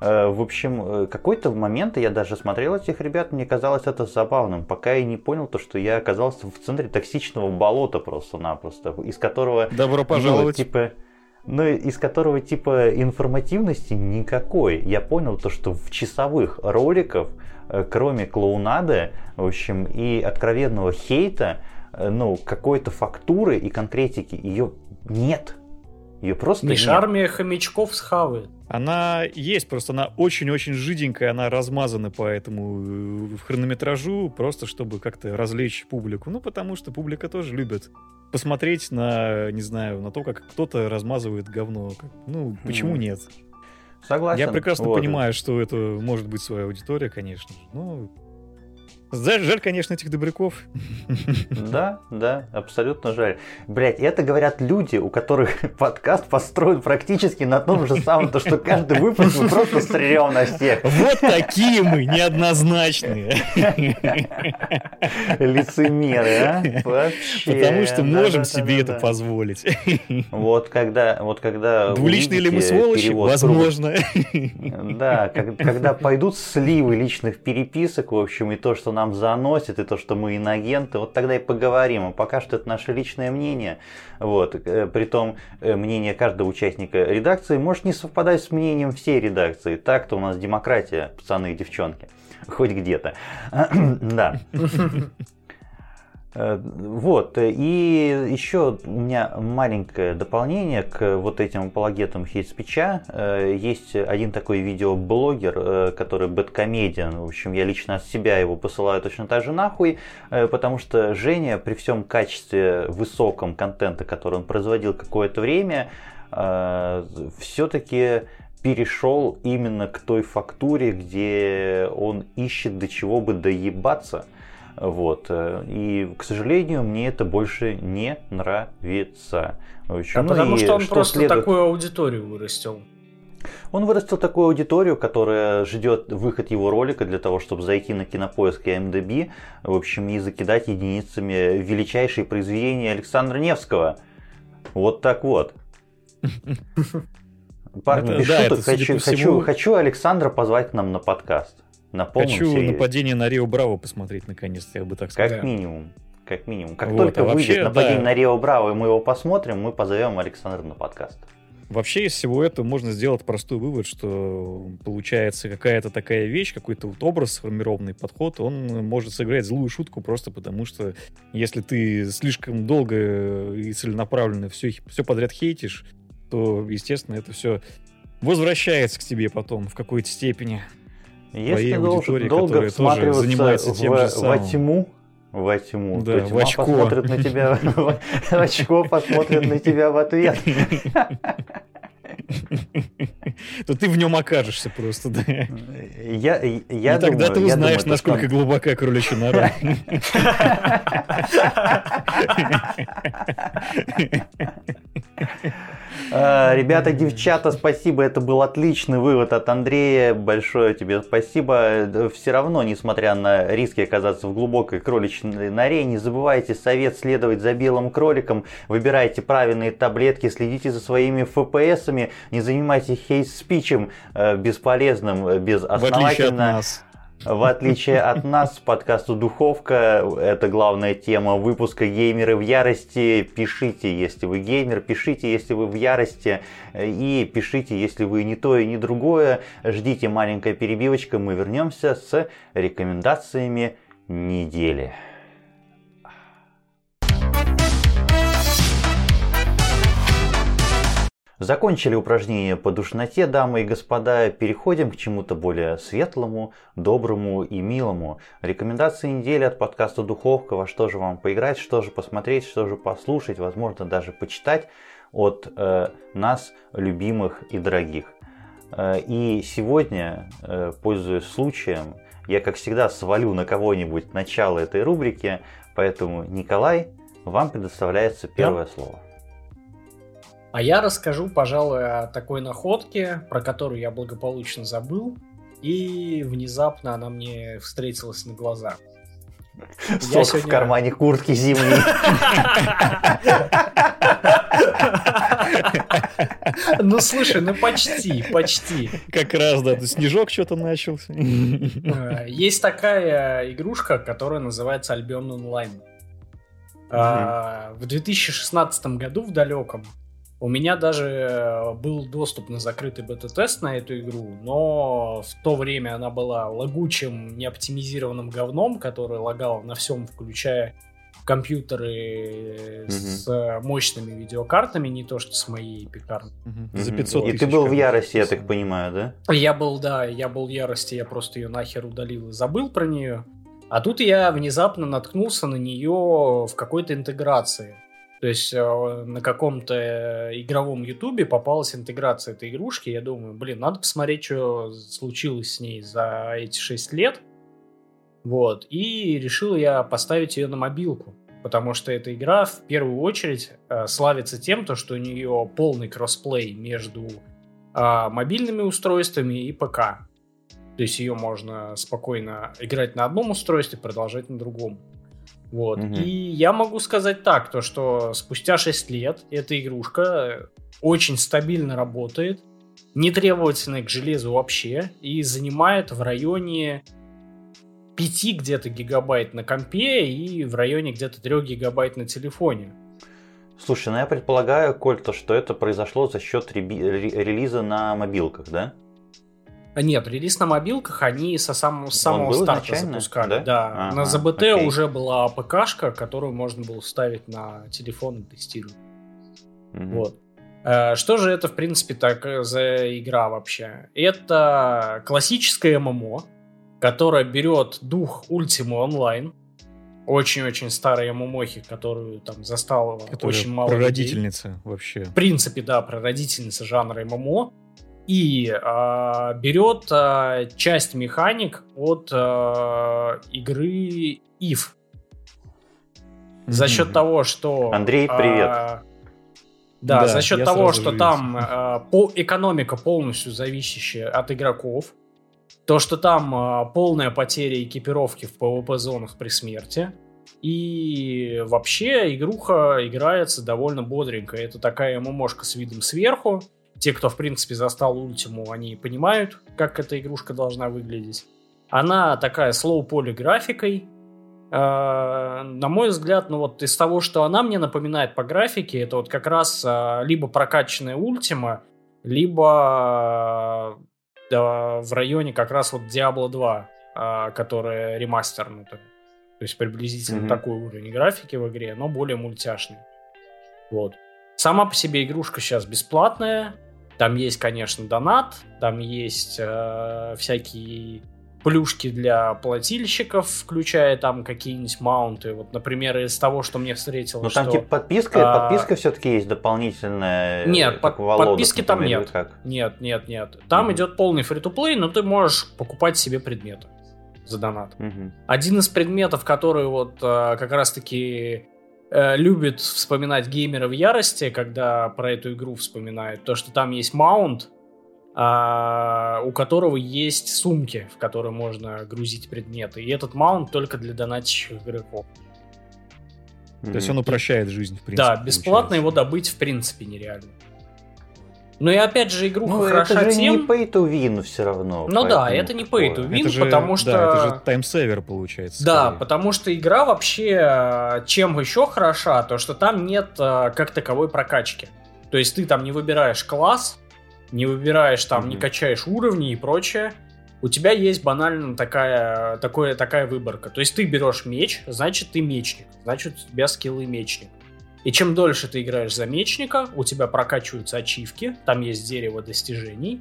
Э, в общем, э, какой-то момент я даже смотрел этих ребят, мне казалось это забавным, пока я не понял то, что я оказался в центре токсичного болота просто-напросто, из которого... Добро ну, пожаловать. Ну, типа, ну, из которого типа информативности никакой. Я понял то, что в часовых роликах, э, кроме клоунады, в общем, и откровенного хейта, ну, какой-то фактуры и конкретики ее нет. Ее просто Миш, нет. армия хомячков схавает. Она есть, просто она очень-очень жиденькая, она размазана по этому э, хронометражу, просто чтобы как-то развлечь публику. Ну, потому что публика тоже любит посмотреть на, не знаю, на то, как кто-то размазывает говно. Ну, почему mm. нет? Согласен. Я прекрасно вот. понимаю, что это может быть своя аудитория, конечно же. Жаль, жаль, конечно, этих добряков. Да, да, абсолютно жаль. Блять, это говорят люди, у которых *laughs* подкаст построен практически на том же самом, то что каждый выпуск мы просто стрелям на всех. Вот такие мы, неоднозначные. Лицемеры, а? Вообще. Потому что можем себе это позволить. Вот когда, вот когда Двуличные ли мы сволочи? Возможно. Да, когда пойдут сливы личных переписок, в общем, и то, что нам заносит, и то, что мы инагенты, вот тогда и поговорим. А пока что это наше личное мнение. Вот. Э, притом э, мнение каждого участника редакции может не совпадать с мнением всей редакции. Так-то у нас демократия, пацаны и девчонки. Хоть где-то. *clears throat* Да. *laughs* Э, вот, и еще у меня маленькое дополнение к вот этим апологетам хейт-спича. Э, есть один такой видеоблогер, э, который бэткомедиан. В общем, я лично от себя его посылаю точно так же нахуй, потому что Женя при всем качестве высоком контента, который он производил какое-то время, все-таки перешел именно к той фактуре, где он ищет до чего бы доебаться – вот. Э, и, к сожалению, мне это больше не нравится. Общем, а ну, потому что он что просто следует... такую аудиторию вырастил. Он вырастил такую аудиторию, которая ждет выход его ролика для того, чтобы зайти на кинопоиск и MDB, в общем, и закидать единицами величайшие произведения Александра Невского. Вот так вот. *laughs* Парни, без шуток, хочу Александра позвать к нам на подкаст. На полном Хочу серьезе. нападение на Рио Браво посмотреть наконец-то, я бы так сказал. Как минимум. Как минимум. Как вот, только а выйдет нападение да. на Рио Браво, и мы его посмотрим, мы позовем Александра на подкаст. Вообще из всего этого можно сделать простой вывод, что получается какая-то такая вещь, какой-то вот образ, сформированный подход, он может сыграть злую шутку просто потому, что если ты слишком долго и целенаправленно все, все подряд хейтишь, то, естественно, это все возвращается к тебе потом в какой-то степени. Если должен долго всматриваться занимается тем в, же самым. во тьму, во тьму, да, то тьма очко. посмотрит на тебя, *laughs* в очко посмотрит на тебя в ответ. То ты в нем окажешься просто, да. Я, я И тогда ты узнаешь, насколько глубока кроличья нора. *laughs* А, ребята, девчата, спасибо. Это был отличный вывод от Андрея. Большое тебе спасибо. Все равно, несмотря на риски оказаться в глубокой кроличной норе, не забывайте совет следовать за белым кроликом. Выбирайте правильные таблетки, следите за своими FPS-ами, не занимайтесь хейт-спичем э, бесполезным, э, безосновательно. В отличие от нас, подкасту «Духовка» — это главная тема выпуска «Геймеры в ярости». Пишите, если вы геймер, пишите, если вы в ярости, и пишите, если вы не то и не другое. Ждите маленькая перебивочка, мы вернемся с рекомендациями недели. Закончили упражнение по душноте, дамы и господа, переходим к чему-то более светлому, доброму и милому. Рекомендации недели от подкаста Духовка, во что же вам поиграть, что же посмотреть, что же послушать, возможно даже почитать от э, нас, любимых и дорогих. Э, и сегодня, э, пользуясь случаем, я как всегда свалю на кого-нибудь начало этой рубрики, поэтому, Николай, вам предоставляется первое да? слово. А я расскажу, пожалуй, о такой находке, про которую я благополучно забыл, и внезапно она мне встретилась на глаза. Сок сегодня... в кармане куртки зимней. Ну слушай, ну почти, почти. Как раз, да, снежок что-то начался. Э, есть такая игрушка, которая называется Albion Online. В 2016 году в далеком у меня даже э, был доступ на закрытый бета-тест на эту игру, но в то время она была лагучим, неоптимизированным говном, который лагал на всем, включая компьютеры mm-hmm. с мощными видеокартами, не то что с моей пекарной. Mm-hmm. За 500 И ты был в ярости, я так понимаю, да? Я был, да, я был в ярости, я просто ее нахер удалил и забыл про нее. А тут я внезапно наткнулся на нее в какой-то интеграции. То есть э, на каком-то э, игровом ютубе попалась интеграция этой игрушки. Я думаю, блин, надо посмотреть, что случилось с ней за эти 6 лет. Вот. И решил я поставить ее на мобилку. Потому что эта игра в первую очередь э, славится тем, то, что у нее полный кроссплей между э, мобильными устройствами и ПК. То есть ее можно спокойно играть на одном устройстве, продолжать на другом. Вот. Угу. И я могу сказать так, то что спустя 6 лет эта игрушка очень стабильно работает, не требовательная к железу вообще, и занимает в районе 5 где-то гигабайт на компе и в районе где-то 3 гигабайт на телефоне. Слушай, ну я предполагаю, Коль, то, что это произошло за счет релиза на мобилках, да? Нет, релиз на мобилках они со самого, с самого старта запускали. Да, да. Ага, на ЗБТ окей. уже была АПКшка, которую можно было ставить на телефон и тестировать. Угу. Вот. Э, что же это, в принципе, так э, за игра вообще? Это классическая ММО, которая берет дух Ultima Online, очень-очень старые ММОхи, которую там застала Которая очень мало прародительница людей. вообще. В принципе, да, прародительница жанра ММО и э, берет э, часть механик от э, игры If. За счет mm-hmm. того, что... Андрей, привет. Э, да, да, за счет того, что там э, по, экономика полностью зависящая от игроков, то, что там э, полная потеря экипировки в PvP-зонах при смерти, и вообще игруха играется довольно бодренько. Это такая ММОшка с видом сверху, те, кто, в принципе, застал Ультиму, они понимают, как эта игрушка должна выглядеть. Она такая слоу-поли графикой. Э, на мой взгляд, ну вот из того, что она мне напоминает по графике, это вот как раз э, либо прокачанная Ультима, либо э, в районе как раз вот Diablo 2, э, которая ремастернутая. То есть приблизительно mm-hmm. такой уровень графики в игре, но более мультяшный. Вот. Сама по себе игрушка сейчас бесплатная, там есть, конечно, донат, там есть э, всякие плюшки для плательщиков, включая там какие-нибудь маунты. Вот, например, из того, что мне встретилось. Ну там что, типа подписка, а... подписка все-таки есть дополнительная. Нет, под, подписки там нет. Как? Нет, нет, нет. Там mm-hmm. идет полный фри-то-плей, но ты можешь покупать себе предметы за донат. Mm-hmm. Один из предметов, который вот э, как раз-таки Э, любит вспоминать геймера в ярости, когда про эту игру вспоминает, то, что там есть маунт, а, у которого есть сумки, в которые можно грузить предметы. И этот маунт только для донатящих игроков. То есть он упрощает жизнь, в принципе. Да, бесплатно получается. его добыть в принципе нереально. Ну и опять же, игруха Ну, хороша это же тем... не pay to win все равно. Ну да, это не pay to win, же, потому что... Да, это же таймсейвер получается. Да, скорее. потому что игра вообще э, чем еще хороша, то что там нет э, как таковой прокачки. То есть ты там не выбираешь класс, не выбираешь там, не Мгм. качаешь уровни и прочее. У тебя есть банально такая, такое, такая выборка. То есть ты берешь меч, значит ты мечник, значит у тебя скиллы мечник. И чем дольше ты играешь за мечника, у тебя прокачиваются ачивки, там есть дерево достижений.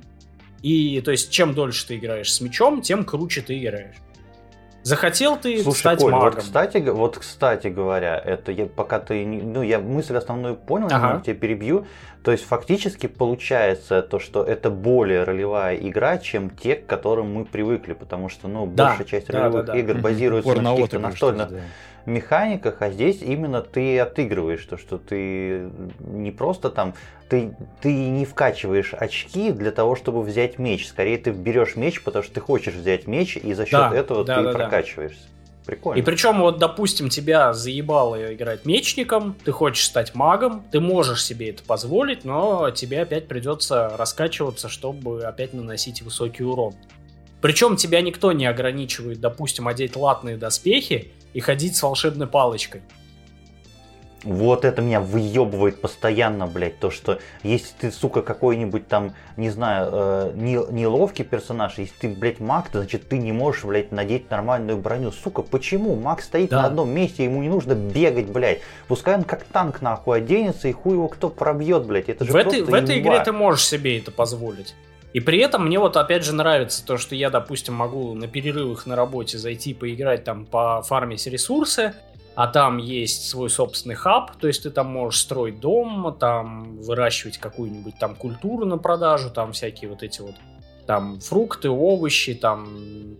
И то есть чем дольше ты играешь с мечом, тем круче ты играешь. Захотел ты Слушай, стать Коль, магом. вот кстати, вот кстати говоря, это я пока ты, ну я мысль основную понял, Ага. немного тебя перебью. То есть фактически получается то, что это более ролевая игра, чем те, к которым мы привыкли, потому что, ну, Да, большая часть да, ролевых да, да. игр базируется Упор на на каких-то настольных то есть, механиках, а здесь именно ты отыгрываешь то, что ты не просто там, ты, ты не вкачиваешь очки для того, чтобы взять меч. Скорее ты берешь меч, потому что ты хочешь взять меч, и за счет Да, этого да, ты да, да. прокачиваешься. Прикольно. И причем, вот, допустим, тебя заебало играть мечником, ты хочешь стать магом, ты можешь себе это позволить, но тебе опять придется раскачиваться, чтобы опять наносить высокий урон. Причем тебя никто не ограничивает, допустим, одеть латные доспехи и ходить с волшебной палочкой. Вот это меня выебывает постоянно, блядь, то, что если ты, сука, какой-нибудь там, не знаю, э, не- неловкий персонаж, если ты, блядь, маг, то значит ты не можешь, блядь, надеть нормальную броню. Сука, почему? Маг стоит Да. на одном месте, ему не нужно бегать, блядь. Пускай он как танк нахуй оденется, и хуй его кто пробьет, блядь. Это же В этой, в этой игре ты можешь себе это позволить. И при этом мне вот опять же нравится то, что я, допустим, могу на перерывах на работе зайти поиграть там по фармить ресурсы, а там есть свой собственный хаб, то есть ты там можешь строить дом, там выращивать какую-нибудь там культуру на продажу, там всякие вот эти вот там фрукты, овощи, там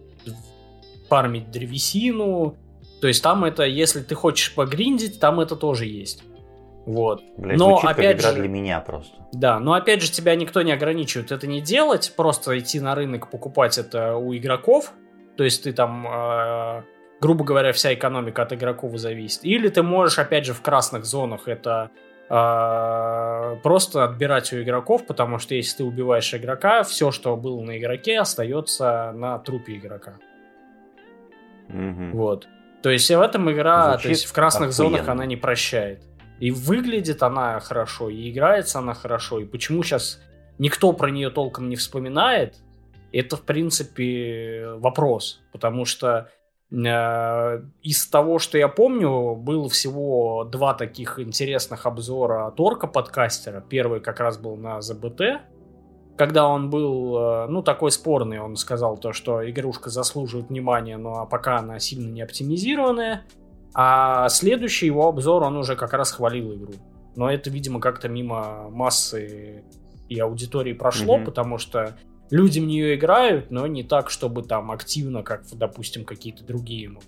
фармить древесину. То есть там это, если ты хочешь погриндить, там это тоже есть. Вот. Блядь, Но звучит как опять игра же- для меня просто. Да, но опять же тебя никто не ограничивает это не делать, просто идти на рынок покупать это у игроков, то есть ты там, э, грубо говоря, вся экономика от игроков зависит. Или ты можешь, опять же, в красных зонах это э, просто отбирать у игроков, потому что если ты убиваешь игрока, все, что было на игроке, остается на трупе игрока. Мгм. Вот. То есть в этом игра, Звучит то есть в красных зонах охуенно. она не прощает. И выглядит она хорошо, и играется она хорошо. И почему сейчас никто про нее толком не вспоминает, это, в принципе, вопрос. Потому что э, из того, что я помню, было всего два таких интересных обзора от Орка подкастера. Первый как раз был на ЗБТ, когда он был, э, ну, такой спорный, он сказал то, что игрушка заслуживает внимания, но пока она сильно не оптимизированная. А следующий его обзор, он уже как раз хвалил игру. Но это, видимо, как-то мимо массы и аудитории прошло, Мгм. потому что люди в нее играют, но не так, чтобы там активно, как, допустим, какие-то другие. могут.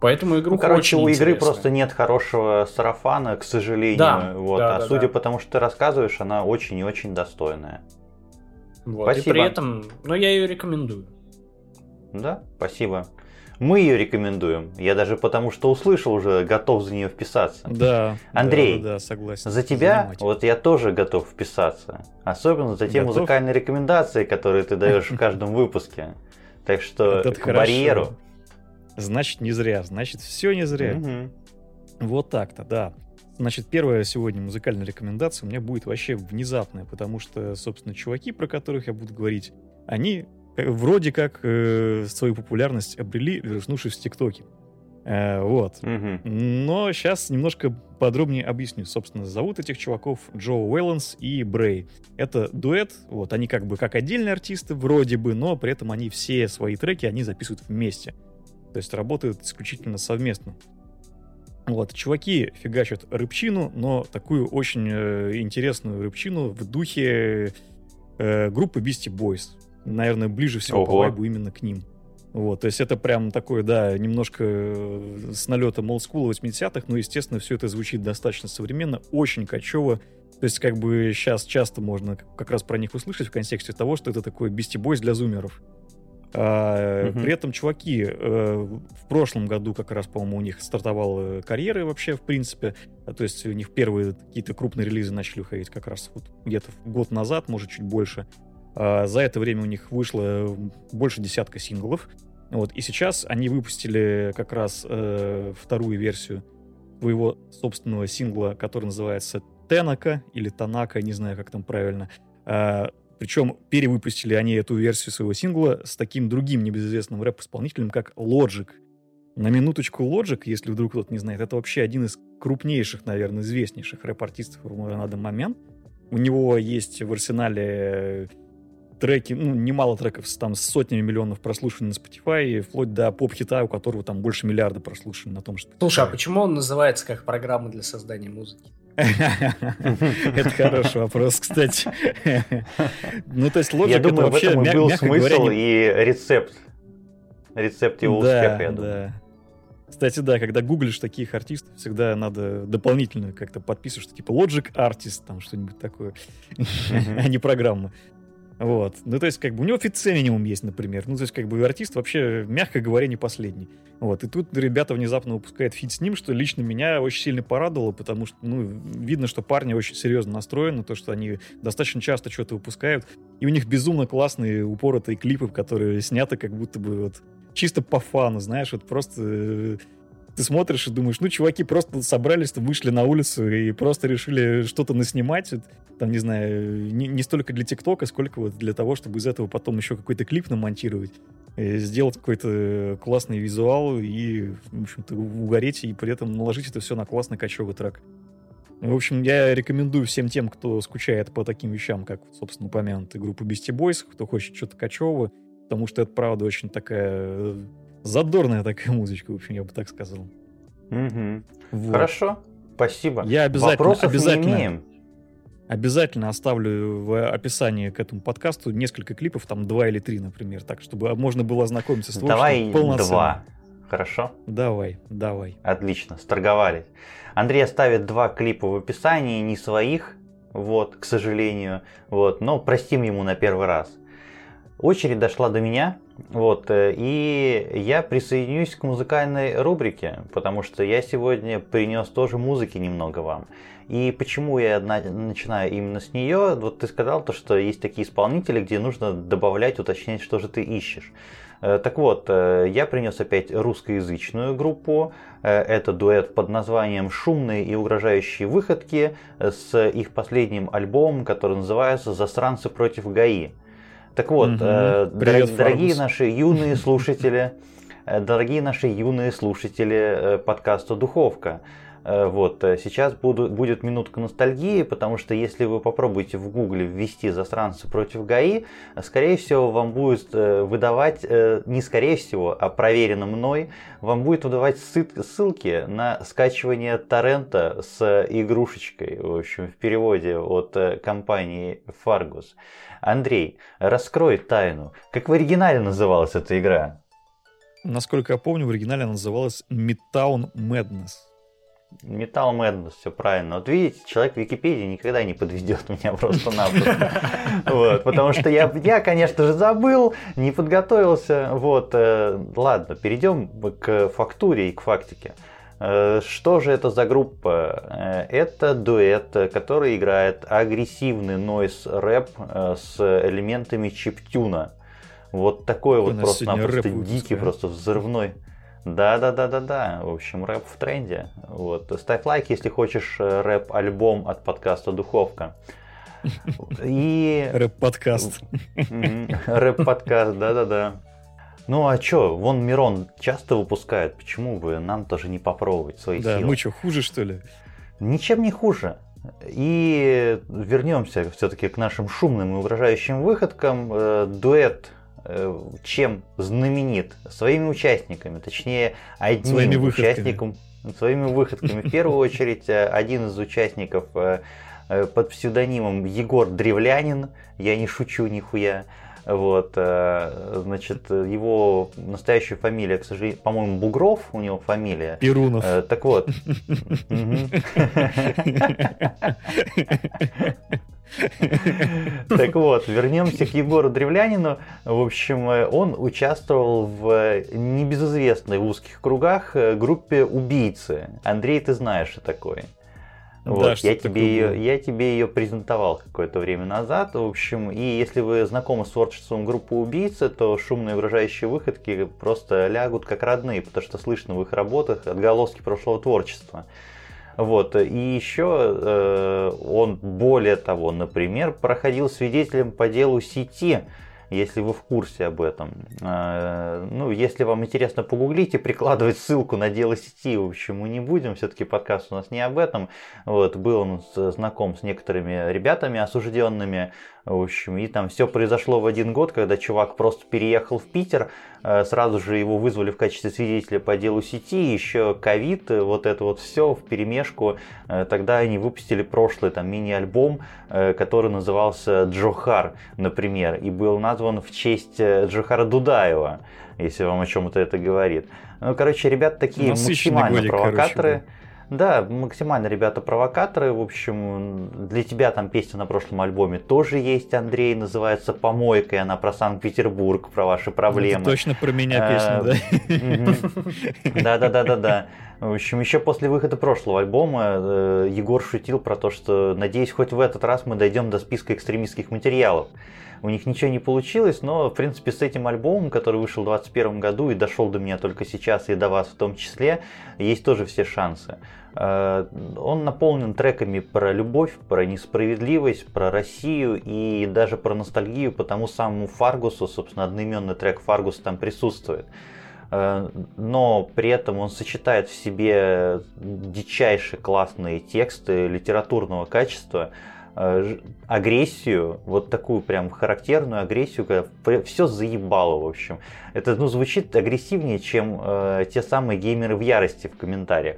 Поэтому игру Ну, короче, очень у игры интересная. просто нет хорошего сарафана, к сожалению. Да, вот. да, а да, судя да. по тому, что ты рассказываешь, она очень и очень достойная. Вот. И Спасибо. при этом, ну, я ее рекомендую. Да, спасибо. Мы ее рекомендуем. Я даже потому что услышал уже, готов за нее вписаться. Да. Андрей, да, да, согласен. За тебя, Занимать. вот я тоже готов вписаться. Особенно за те Готов? музыкальные рекомендации, которые ты даешь в *laughs* каждом выпуске. Так что Это к хорошо. барьеру. Значит, не зря. Значит, все не зря. Мгм. Вот так-то, да. Значит, первая сегодня музыкальная рекомендация у меня будет вообще внезапная, потому что, собственно, чуваки, про которых я буду говорить, они вроде как э, свою популярность обрели, вернувшись в ТикТоке. Э, вот. Мгм. Но сейчас немножко подробнее объясню. Собственно, зовут этих чуваков Джо Уэлланс и Брей. Это дуэт, вот, они как бы как отдельные артисты вроде бы, но при этом они все свои треки, они записывают вместе. То есть работают исключительно совместно. Вот, чуваки фигачат рыбчину, но такую очень э, интересную рыбчину в духе э, группы Beastie Boys. Наверное, ближе всего по Ого. вайбу именно к ним. Вот, то есть это прям такое, да, немножко э, с налетом олдскула 80-х, но, естественно, все это звучит достаточно современно, очень качево. То есть, как бы сейчас часто можно как раз про них услышать в контексте того, что это такой Beastie Boys для зумеров. А, угу. При этом чуваки э, в прошлом году как раз, по-моему, у них стартовала карьера вообще, в принципе. А, то есть у них первые какие-то крупные релизы начали выходить как раз вот где-то год назад, может, чуть больше. А, за это время у них вышло больше десятка синглов. Вот, и сейчас они выпустили как раз э, вторую версию своего собственного сингла, который называется Тенака или Танака, не знаю, как там правильно. А, причем перевыпустили они эту версию своего сингла с таким другим небезызвестным рэп-исполнителем, как Logic. На минуточку Logic, если вдруг кто-то не знает, это вообще один из крупнейших, наверное, известнейших рэп-артистов на данный момент. У него есть в арсенале треки, ну, немало треков с, там, с сотнями миллионов прослушиваний на Spotify, вплоть до поп-хита, у которого там больше миллиарда прослушиваний на том, что... Слушай, а почему он называется как программа для создания музыки? *laughs* Это хороший вопрос, кстати. Ну, то есть Logic Я думаю, в этом и был смысл и рецепт. Рецепт его успеха, я думаю. Кстати, да, когда гуглишь таких артистов, всегда надо дополнительно как-то подписывать, что типа Logic Artist, там что-нибудь такое, *laughs* а не программа. Вот. Ну, то есть, как бы, у него фице минимум есть, например. Ну, то есть, как бы, артист вообще, мягко говоря, не последний. Вот. И тут ребята внезапно выпускают фит с ним, что лично меня очень сильно порадовало, потому что, ну, видно, что парни очень серьезно настроены, то, что они достаточно часто что-то выпускают. И у них безумно классные, упоротые клипы, которые сняты как будто бы вот чисто по фану, знаешь, вот просто э, ты смотришь и думаешь, ну, чуваки просто собрались, вышли на улицу и просто решили что-то наснимать, там, не знаю, не, не столько для ТикТока, сколько вот для того, чтобы из этого потом еще какой-то клип намонтировать, сделать какой-то классный визуал и, в общем-то, угореть и при этом наложить это все на классный кочевый трек. В общем, я рекомендую всем тем, кто скучает по таким вещам, как, собственно, упомянутая группа Beastie Boys, кто хочет что-то кочевого, потому что это, правда, очень такая задорная такая музычка, в общем, я бы так сказал. Угу. Вот. Хорошо, спасибо. Я обязательно, Вопросов обязательно, не имеем. Обязательно оставлю в описании к этому подкасту несколько клипов, там два или три, например, так, чтобы можно было ознакомиться с творчеством Давай два, хорошо? Давай, давай. Отлично, сторговались. Андрей оставит два клипа в описании, не своих, вот, к сожалению, вот, но простим ему на первый раз. Очередь дошла до меня, вот, э, и я присоединюсь к музыкальной рубрике, потому что я сегодня принес тоже музыки немного вам. И почему я начинаю именно с нее? Вот ты сказал то, что есть такие исполнители, где нужно добавлять, уточнять, что же ты ищешь. Э, так вот, э, я принес опять русскоязычную группу. Это дуэт под названием «Шумные и угрожающие выходки» с их последним альбомом, который называется «Засранцы против ГАИ». Так вот, угу. э, Привет, дорогие наши юные слушатели, э, дорогие наши юные слушатели э, подкаста «Духовка», э, вот, сейчас буду, будет минутка ностальгии, потому что если вы попробуете в гугле ввести «Застранцы против ГАИ», скорее всего, вам будет выдавать, не скорее всего, а проверено мной, вам будет выдавать ссылки на скачивание торрента с игрушечкой, в общем, в переводе от компании Fargus. Андрей, раскрой тайну. Как в оригинале называлась эта игра? Насколько я помню, в оригинале она называлась Midtown Madness. Metal Madness, все правильно. Вот видите, человек в Википедии никогда не подведет меня просто-напросто. *laughs* Вот, потому что я, я, конечно же, забыл, не подготовился. Вот, э, ладно, перейдем к фактуре и к фактике. Э, что же это за группа? Э, это дуэт, который играет агрессивный нойс рэп э, с элементами чиптюна. Вот такой вот просто-напросто дикий, просто взрывной. Да, да, да, да, да. В общем, рэп в тренде. Вот. Ставь лайк, если хочешь рэп-альбом от подкаста Духовка. *laughs* И... Рэп-подкаст. Рэп-подкаст, да-да-да. Ну а чё, вон Мирон часто выпускает, почему бы нам тоже не попробовать свои да, силы? Да, мы что, хуже что ли? Ничем не хуже. И вернемся все-таки к нашим шумным и угрожающим выходкам. Э, дуэт э, чем знаменит? Своими участниками, точнее одним своими участником, своими выходками. В первую *laughs* очередь э, один из участников под псевдонимом Егор Древлянин, я не шучу нихуя, вот, э, значит, его настоящая фамилия, к сожалению, по-моему, Бугров у него фамилия. Перунов. Э, так вот. Так вот, вернемся к Егору Древлянину. В общем, он участвовал в небезызвестной в узких кругах группе «Убийцы». Андрей, ты знаешь, что такое? Вот, да, я, тебе ее, я тебе ее презентовал какое-то время назад. В общем, и если вы знакомы с творчеством группы убийцы, то шумные угрожающие выходки просто лягут как родные, потому что слышно в их работах отголоски прошлого творчества. Вот. И еще э, он, более того, например, проходил свидетелем по делу сети, если вы в курсе об этом. Э, ну, если вам интересно, погуглите, прикладывать ссылку на дело сети, в общем, мы не будем, все-таки подкаст у нас не об этом. Вот, был он знаком с некоторыми ребятами осужденными, в общем, и там все произошло в один год, когда чувак просто переехал в Питер, сразу же его вызвали в качестве свидетеля по делу сети, еще ковид, э, вот это вот все в перемешку. Э, тогда они выпустили прошлый там мини-альбом, который назывался Джохар, например, и был назван в честь Джохара Дудаева, если вам о чем-то это говорит. Ну, короче, ребят такие максимально годик, провокаторы. Короче, да, максимально ребята провокаторы. В общем, для тебя там песня на прошлом альбоме тоже есть, Андрей, называется «Помойка», и она про Санкт-Петербург, про ваши проблемы. Это точно про меня песня, да? Да-да-да-да-да. В общем, еще после выхода прошлого альбома э, Егор шутил про то, что надеюсь, хоть в этот раз мы дойдем до списка экстремистских материалов. У них ничего не получилось, но, в принципе, с этим альбомом, который вышел в 2021 году и дошел до меня только сейчас и до вас в том числе, есть тоже все шансы. Э, он наполнен треками про любовь, про несправедливость, про Россию и даже про ностальгию по тому самому Фаргусу. Собственно, одноименный трек Фаргус там присутствует но при этом он сочетает в себе дичайшие классные тексты литературного качества, Э, агрессию, вот такую прям характерную агрессию, когда все заебало, в общем. Это ну, звучит агрессивнее, чем э, те самые геймеры в ярости в комментариях.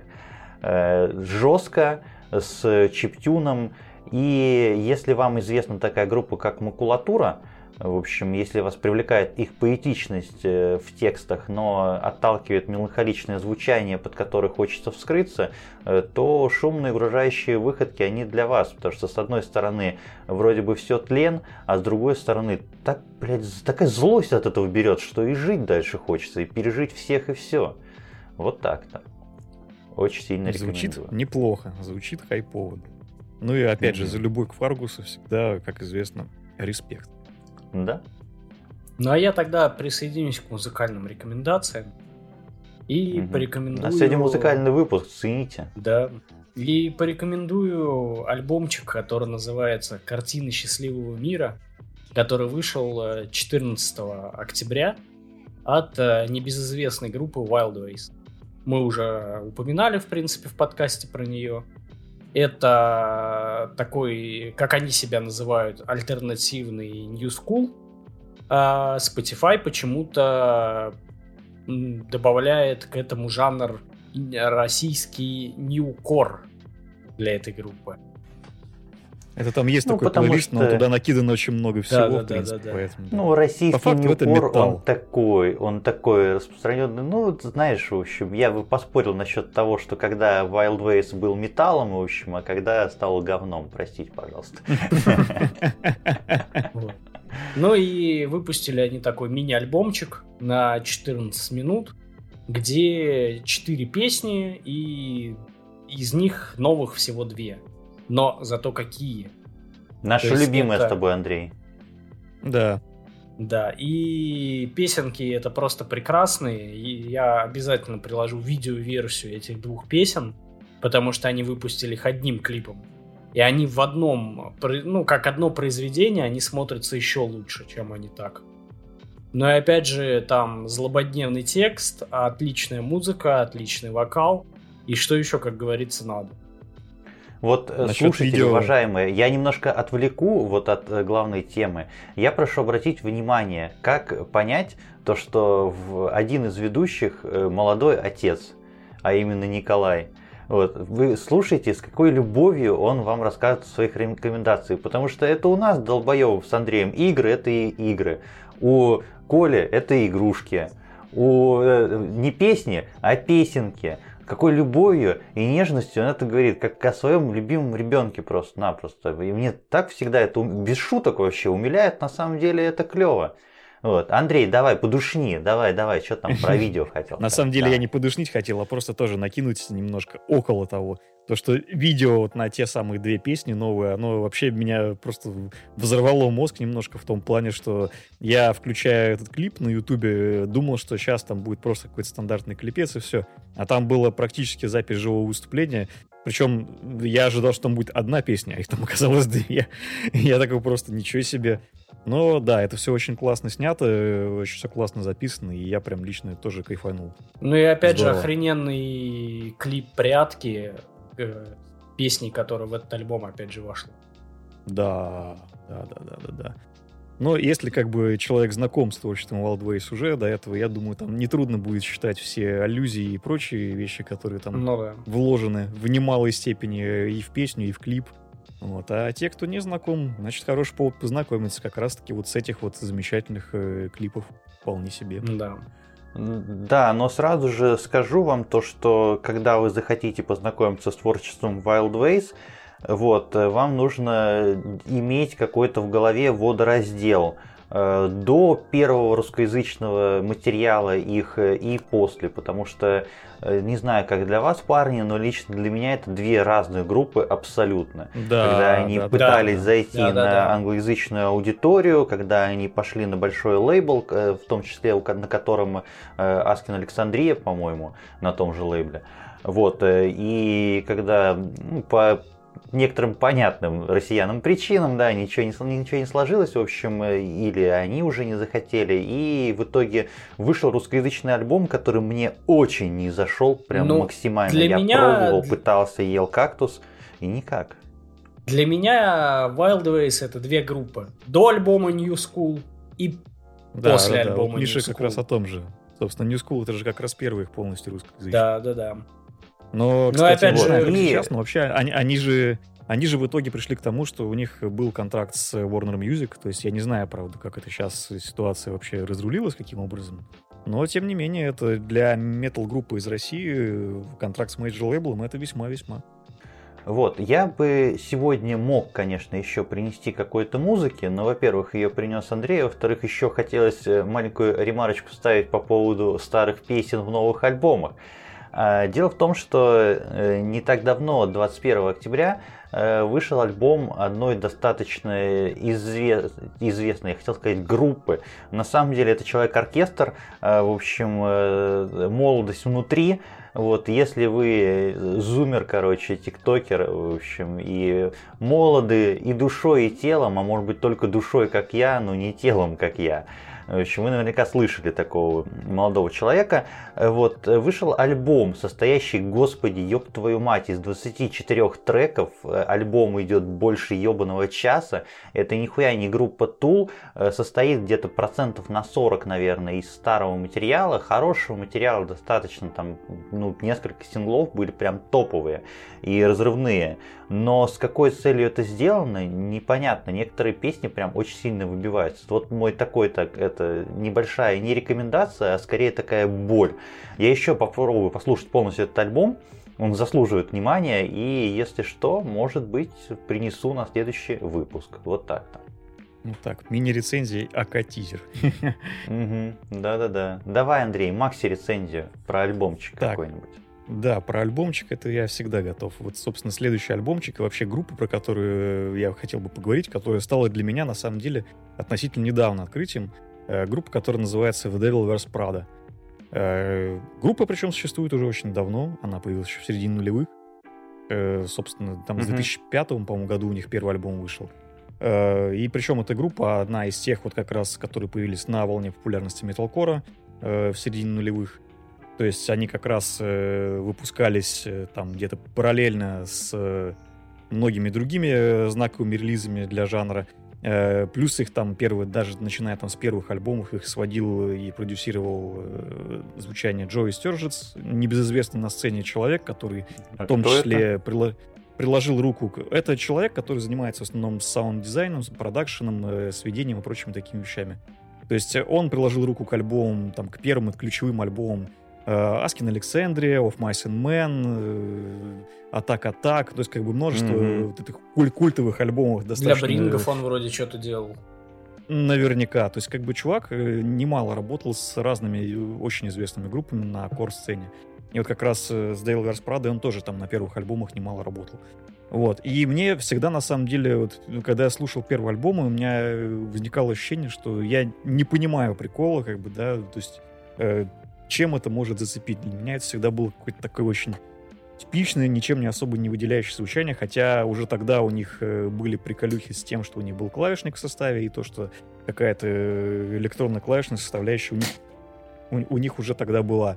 Э, жестко, с чиптюном. И если вам известна такая группа, как Макулатура, в общем, если вас привлекает их поэтичность э, в текстах, но отталкивает меланхоличное звучание, под которое хочется вскрыться, э, то шумные угрожающие выходки, они для вас. Потому что с одной стороны вроде бы все тлен, а с другой стороны так, блядь, такая злость от этого берет, что и жить дальше хочется, и пережить всех и все. Вот так-то. Очень сильно Звучит рекомендую. неплохо, звучит хайпово. Ну и опять mm-hmm. же, за любой к Фаргусу всегда, как известно, респект. Да. Ну а я тогда присоединюсь к музыкальным рекомендациям. И угу. порекомендую... А сегодня музыкальный выпуск, цените. Да. И порекомендую альбомчик, который называется «Картины счастливого мира», который вышел 14 э, октября от э, небезызвестной группы Wildways. Мы уже упоминали, в принципе, в подкасте про нее. Это такой, как они себя называют, альтернативный New School. А Spotify почему-то добавляет к этому жанр российский New Core для этой группы. Это там есть ну, такой плейлист, что... но туда накидано очень много всего, да, да, в принципе, да, да, да. поэтому... Ну, российский Ньюкор, он такой, он такой распространенный. Ну, знаешь, в общем, я бы поспорил насчет того, что когда Wild Ways был металлом, в общем, а когда стал говном, простите, пожалуйста. *laughs* Ну и выпустили они такой мини-альбомчик на 14 минут, где 4 песни, и из них новых всего две но зато какие. Наши любимые это... с тобой, Андрей. Да. Да, и песенки это просто прекрасные. И я обязательно приложу видеоверсию этих двух песен, потому что они выпустили их одним клипом. И они в одном, ну, как одно произведение, они смотрятся еще лучше, чем они так. Но и опять же, там злободневный текст, отличная музыка, отличный вокал. И что еще, как говорится, надо. Вот, э, Насчет слушатели, видео... уважаемые, я немножко отвлеку вот от э, главной темы. Я прошу обратить внимание, как понять то, что в один из ведущих э, молодой отец, а именно Николай. Вот, вы слушаете, с какой любовью он вам рассказывает в своих рекомендациях, потому что это у нас, долбоебов с Андреем, игры это и игры. У Коли это игрушки. У не песни, а песенки какой любовью и нежностью он это говорит, как о своем любимом ребенке просто-напросто. И мне так всегда это без шуток вообще умиляет, на самом деле это клево. Вот. Андрей, давай, подушни, давай, давай, что там про *laughs* видео хотел. На самом деле я не подушнить хотел, а просто тоже накинуть немножко около того. То, что видео вот на те самые две песни новые, оно вообще меня просто взорвало мозг немножко в том плане, что я, включая этот клип на ютубе, думал, что сейчас там будет просто какой-то стандартный клипец и все. А там было практически запись живого выступления, причем я ожидал, что там будет одна песня, а их там *laughs* оказалось две. Я такой просто, ничего себе. Но да, это все очень классно снято, очень все классно записано, и я прям лично тоже кайфанул. Ну и опять Здорово. же охрененный клип «Прятки», э, песни, которая в этот альбом опять же вошла. Да, да, да, да, да, да. Но если как бы человек знаком с творчеством Wildways уже до этого, я думаю, там нетрудно будет считать все аллюзии и прочие вещи, которые там ну, да. вложены в немалой степени и в песню, и в клип. Вот. А те, кто не знаком, значит, хороший повод познакомиться как раз-таки вот с этих вот замечательных э, клипов вполне себе. Да. Да, но сразу же скажу вам то, что когда вы захотите познакомиться с творчеством Wild Ways, вот, э, вам нужно иметь какой-то в голове водораздел – до первого русскоязычного материала их э, и после, потому что э, не знаю, как для вас, парни, но лично для меня это две разные группы абсолютно. Да, когда они да, пытались да, зайти да, на да. англоязычную аудиторию, когда они пошли на большой лейбл, в том числе на котором Аскин Александрия, по-моему, на том же лейбле. Вот, и когда ну, по некоторым понятным россиянам причинам, да, ничего не, ничего не сложилось, в общем, э, или они уже не захотели, и в итоге вышел русскоязычный альбом, который мне очень не зашел, прям ну, максимально. Для Я меня... пробовал, пытался, ел кактус, и никак. Для меня Wild Ways это две группы. До альбома New School и да, после да, альбома да. Миша New School. как раз о том же. Собственно, New School это же как раз первый их полностью русскоязычный. Да, да, да. Но, ну, кстати, опять же, вот, сейчас, но вообще они, они же они же в итоге пришли к тому, что у них был контракт с Warner Music. То есть я не знаю, правда, как это сейчас ситуация вообще разрулилась, каким образом. Но, тем не менее, это для метал-группы из России контракт с Major Label это весьма-весьма. Вот, я бы сегодня мог, конечно, еще принести какой-то музыки, но, во-первых, ее принес Андрей, во-вторых, еще хотелось э, маленькую ремарочку ставить по поводу старых песен в новых альбомах. А, дело в том, что э, не так давно, 21 октября, э, вышел альбом одной достаточно извест... известной, я хотел сказать, группы. На самом деле это человек-оркестр, э, в общем, молодость внутри. Вот, если вы зумер, короче, тиктокер, в общем, и молоды и душой, и телом, а может быть только душой, как я, но не телом, как я, в общем, вы наверняка слышали такого молодого человека. Вот, вышел альбом, состоящий, господи, ёб твою мать, из 24 треков. Альбом идет больше ебаного часа. Это нихуя не группа Tool. Состоит где-то процентов на 40, наверное, из старого материала. Хорошего материала достаточно, там, ну, несколько синглов были прям топовые и разрывные. Но с какой целью это сделано, непонятно. Некоторые песни прям очень сильно выбиваются. Вот мой такой так это небольшая не рекомендация, а скорее такая боль. Я еще попробую послушать полностью этот альбом. Он заслуживает внимания, и если что, может быть, принесу на следующий выпуск. Вот так-то. Ну так, мини-рецензия АК-тизер. Да-да-да. Давай, Андрей, макси-рецензию про альбомчик какой-нибудь. Да, про альбомчик это я всегда готов. Вот, собственно, следующий альбомчик и вообще группа, про которую я хотел бы поговорить, которая стала для меня, на самом деле, относительно недавно открытием. Э, группа, которая называется The Devil Wears Prada. Э, группа, причем, существует уже очень давно. Она появилась еще в середине нулевых. Э, собственно, там mm-hmm. в 2005, по-моему, году у них первый альбом вышел. Э, и причем эта группа одна из тех, вот как раз, которые появились на волне популярности металкора э, в середине нулевых. То есть они как раз э, выпускались э, там где-то параллельно с э, многими другими э, знаковыми релизами для жанра. Э, плюс их там первые, даже начиная там с первых альбомов, их сводил и продюсировал э, звучание Joey Sturgis, небезызвестный на сцене человек, который а в том числе прила приложил руку. Это человек, который занимается в основном саунд-дизайном, продакшеном, э, сведением и прочими такими вещами. То есть он приложил руку к альбомам, там, к первым и ключевым альбомам Asking Alexandria, Of Mice and Men, Атак Атак, то есть как бы множество mm-hmm. вот этих куль- культовых альбомов достаточно... Для Брингов он вроде что-то делал. Наверняка. То есть, как бы чувак немало работал с разными очень известными группами на кор-сцене. И вот как раз с Дейл Гарс Прадо он тоже там на первых альбомах немало работал. Вот. И мне всегда, на самом деле, вот, когда я слушал первый альбом, у меня возникало ощущение, что я не понимаю прикола, как бы, да, то есть э, чем это может зацепить. Для меня это всегда было какое-то такое очень типичное, ничем не особо не выделяющее звучание, хотя уже тогда у них э, были приколюхи с тем, что у них был клавишник в составе, и то, что какая-то электронная клавишная составляющая у них, у, у них уже тогда была.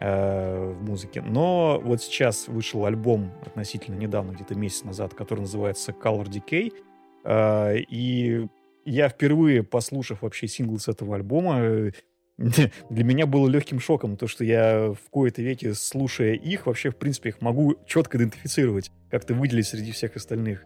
Э, в музыке. Но вот сейчас вышел альбом относительно недавно, где-то месяц назад, который называется Color Decay. Э, и я впервые, послушав вообще сингл с этого альбома, э, *laughs* для меня было легким шоком то, что я в кои-то веке, слушая их, вообще, в принципе, их могу четко идентифицировать, как-то выделить среди всех остальных.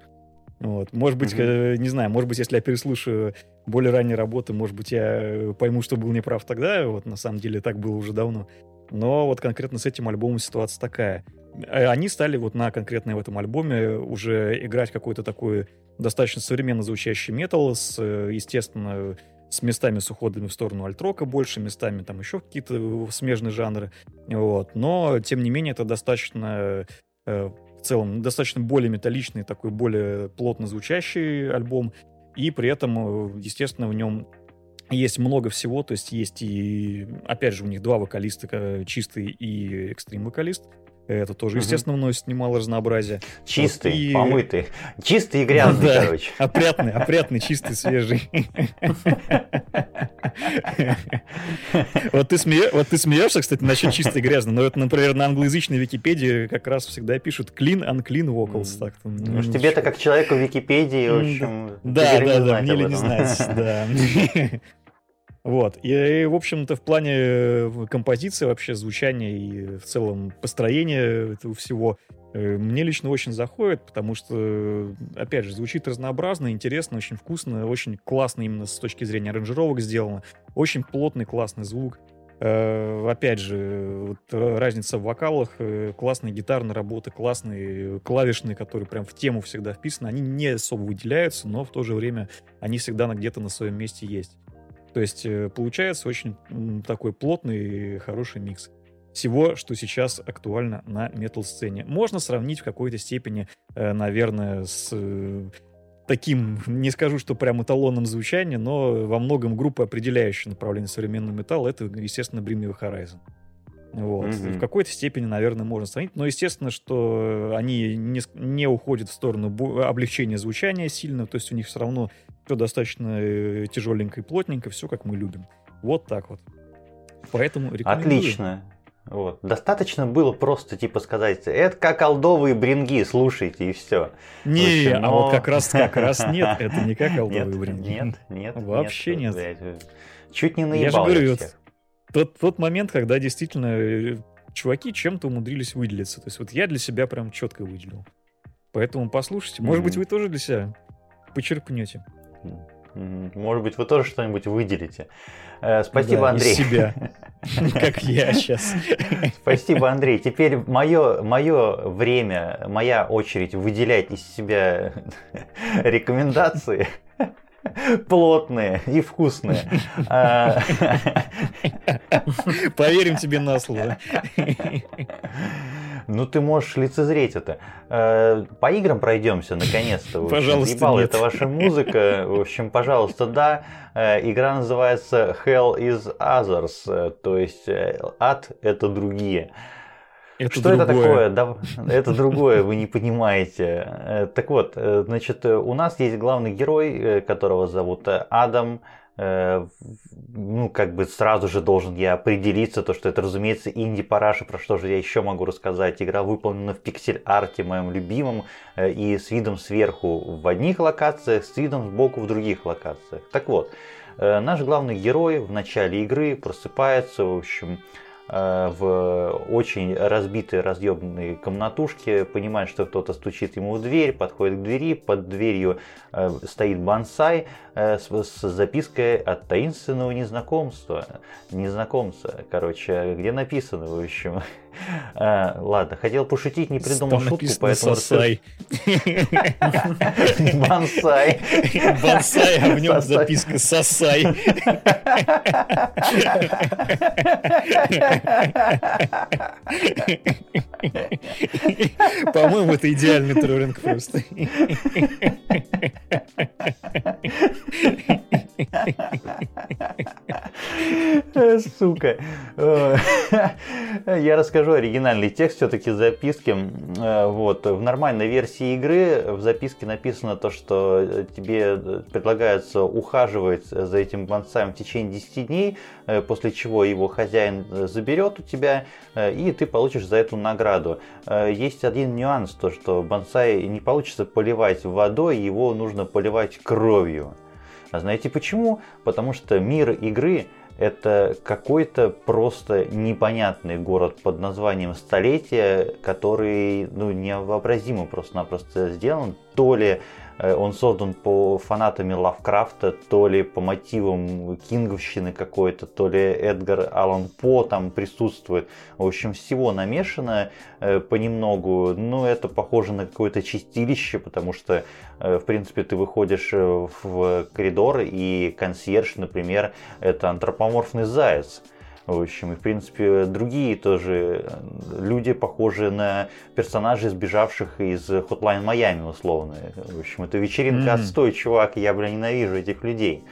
Вот. Может быть, mm-hmm. не знаю, может быть, если я переслушаю более ранние работы, может быть, я пойму, что был неправ тогда, вот на самом деле так было уже давно. Но вот конкретно с этим альбомом ситуация такая. Э, они стали вот на конкретно в этом альбоме уже играть какой-то такой достаточно современно звучащий метал с, э, естественно, с местами с уходами в сторону альтрока больше, местами там еще какие-то смежные жанры. Вот. Но, тем не менее, это достаточно э, в целом достаточно более металличный, такой более плотно звучащий альбом. И при этом, естественно, в нем есть много всего, то есть есть и, опять же, у них два вокалиста, чистый и экстрим вокалист. Это тоже, угу. естественно, вносит немало разнообразия. Чистый, вот, и... помытый. Чистый и *laughs* грязный, да, короче. Опрятный, опрятный, чистый, свежий. Вот ты, смеешься, кстати, насчет чистый и грязный, но это, например, на англоязычной Википедии как раз всегда пишут clean, unclean vocals. Так, ну, тебе-то как человеку Википедии, в общем... Да, да, да, мне ли не знать, да. *laughs* Вот. И, в общем-то, в плане э, композиции, вообще звучания и в целом построения этого всего э, мне лично очень заходит, потому что, опять же, звучит разнообразно, интересно, очень вкусно, очень классно именно с точки зрения аранжировок сделано, очень плотный, классный звук. Э, опять же, вот разница в вокалах, классные гитарные работы, классные клавишные, которые прям в тему всегда вписаны, они не особо выделяются, но в то же время они всегда где-то на своем месте есть. То есть э, получается очень такой плотный и хороший микс всего, что сейчас актуально на метал-сцене. Можно сравнить в какой-то степени, э, наверное, с э, таким, *laughs* не скажу, что прям эталонным звучанием, но во многом группа, определяющая направление современного металла, это, естественно, Bring Me Horizon. Вот. Mm-hmm. В какой-то степени, наверное, можно сравнить. Но, естественно, что они не, не уходят в сторону облегчения звучания сильно. То есть у них все равно все достаточно э, тяжеленько и плотненько, все как мы любим. Вот так вот. Поэтому рекомендую. Отлично. Вот. Достаточно было просто типа сказать, это как алдовые бринги, слушайте и все. Не, общем, но... а вот как раз как раз *laughs* нет, это не как алдовые нет, бринги. Нет, нет, вообще нет. нет. Чуть не наебал я, же говорю, всех. Тот, тот момент, когда действительно э, чуваки чем-то умудрились выделиться. То есть вот я для себя прям четко выделил. Поэтому послушайте. Может mm-hmm. быть, вы тоже для себя почерпнете. Может быть, вы тоже что-нибудь выделите. Э, спасибо, да, Андрей. Из себя. *laughs* Как я сейчас. Спасибо, Андрей. Теперь мое, мое время, моя очередь выделять из себя *laughs* рекомендации *laughs* плотные и вкусные. А, Поверим тебе на слово. Ну, ты можешь лицезреть это. Э, по играм пройдемся, наконец-то. Пожалуйста, Ебало, это ваша музыка. В общем, пожалуйста, да. Э, игра называется Hell is Others, э, то есть ад — это другие. Это Что другое. это такое? Да, это другое, вы не понимаете. Так вот, значит, у нас есть главный герой, которого зовут Адам. Э, ну, как бы сразу же должен я определиться, то, что это, разумеется, инди-параша, про что же я еще могу рассказать. Игра выполнена в пиксель-арте, моем любимом, э, и с видом сверху в одних локациях, с видом сбоку в других локациях. Так вот, э, наш главный герой в начале игры просыпается, в общем, в очень разбитой, разъебанной комнатушке, понимает, что кто-то стучит ему в дверь, подходит к двери, под дверью э, стоит бонсай с, с запиской от таинственного незнакомства, незнакомца, короче, где написано, в общем, ладно, хотел пошутить, не придумал шутку, поэтому... Сосай. *laughs* Бонсай. Бонсай, а в нем записка «Сосай». По-моему, это идеальный троллинг просто. Сука. Я расскажу оригинальный текст все-таки записки. Вот. В нормальной версии игры в записке написано то, что тебе предлагается ухаживать за этим бонсаем в течение 10 дней, после чего его хозяин заберет у тебя, и ты получишь за эту награду. Есть один нюанс, то что бонсай не получится поливать водой, его нужно поливать кровью. А знаете почему? Потому что мир игры это какой-то просто непонятный город под названием Столетие, который ну, невообразимо просто-напросто сделан. То ли он создан по фанатами Лавкрафта, то ли по мотивам Кинговщины какой-то, то ли Эдгар Аллан По там присутствует. В общем, всего намешано э, понемногу. Но это похоже на какое-то чистилище, потому что, э, в принципе, ты выходишь в коридор, и консьерж, например, это антропоморфный заяц. В общем, и в принципе другие тоже э, люди похожи на персонажей, сбежавших из Hotline Miami, условно. В общем, это вечеринка mm-hmm. отстой, чувак, я, бля, ненавижу этих людей.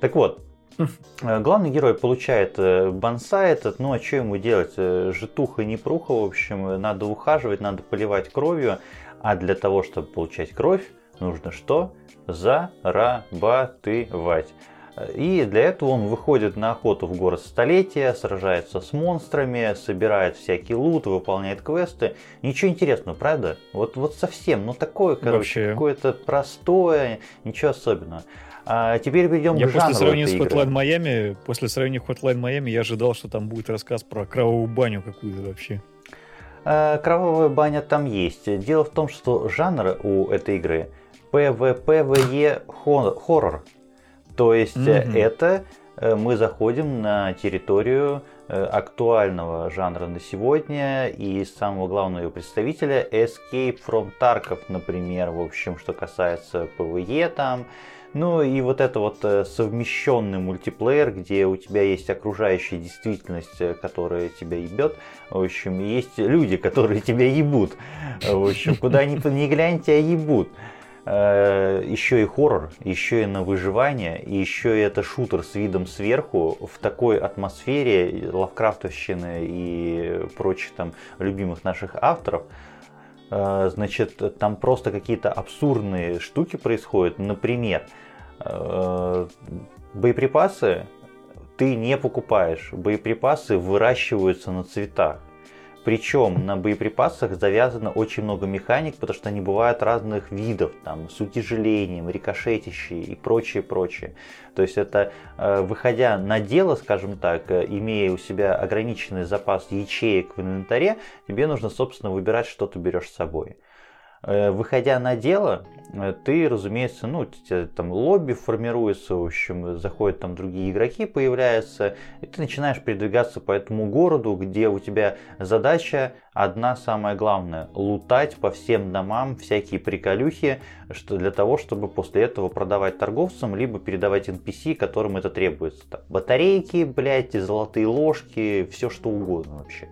Так вот, *laughs* э, Главный герой получает э, бонсай этот, ну а что ему делать? Житуха не пруха, в общем, надо ухаживать, надо поливать кровью. А для того, чтобы получать кровь, нужно что? Зарабатывать. И для этого он выходит на охоту в город столетия, сражается с монстрами, собирает всякий лут, выполняет квесты. Ничего интересного, правда? Вот, вот совсем, ну такое, короче, какое-то простое, ничего особенного. А теперь перейдем я к жанру после сравнения с Hotline Miami, после сравнения Hotline Miami, я ожидал, что там будет рассказ про кровавую баню какую-то вообще. А, кровавая баня там есть. Дело в том, что жанр у этой игры PvPvE хоррор. То есть mm-hmm. это э, мы заходим на территорию э, актуального жанра на сегодня и самого главного его представителя Escape from Tarkov, например, в общем, что касается PvE там. Ну и вот это вот совмещенный мультиплеер, где у тебя есть окружающая действительность, которая тебя ебет. В общем, есть люди, которые *laughs* тебя ебут. В общем, куда ни, ни глянь, тебя ебут. Э, еще и хоррор, еще и на выживание, и еще и это шутер с видом сверху в такой атмосфере лавкрафтовщины и прочих там любимых наших авторов. Э, значит, там просто какие-то абсурдные штуки происходят. Например, э, боеприпасы ты не покупаешь. Боеприпасы выращиваются на цветах. Причем на боеприпасах завязано очень много механик, потому что они бывают разных видов, там, с утяжелением, рикошетящие и прочее, прочее. То есть это, э, выходя на дело, скажем так, э, имея у себя ограниченный запас ячеек в инвентаре, тебе нужно, собственно, выбирать, что ты берешь с собой. Э, выходя на дело, э, ты, разумеется, ну, там лобби формируется, в общем, заходят там другие игроки, появляются, и ты начинаешь передвигаться по этому городу, где у тебя задача одна самая главная – лутать по всем домам всякие приколюхи, что для того, чтобы после этого продавать торговцам, либо передавать NPC, которым это требуется. Там, батарейки, блядь, золотые ложки, все что угодно вообще.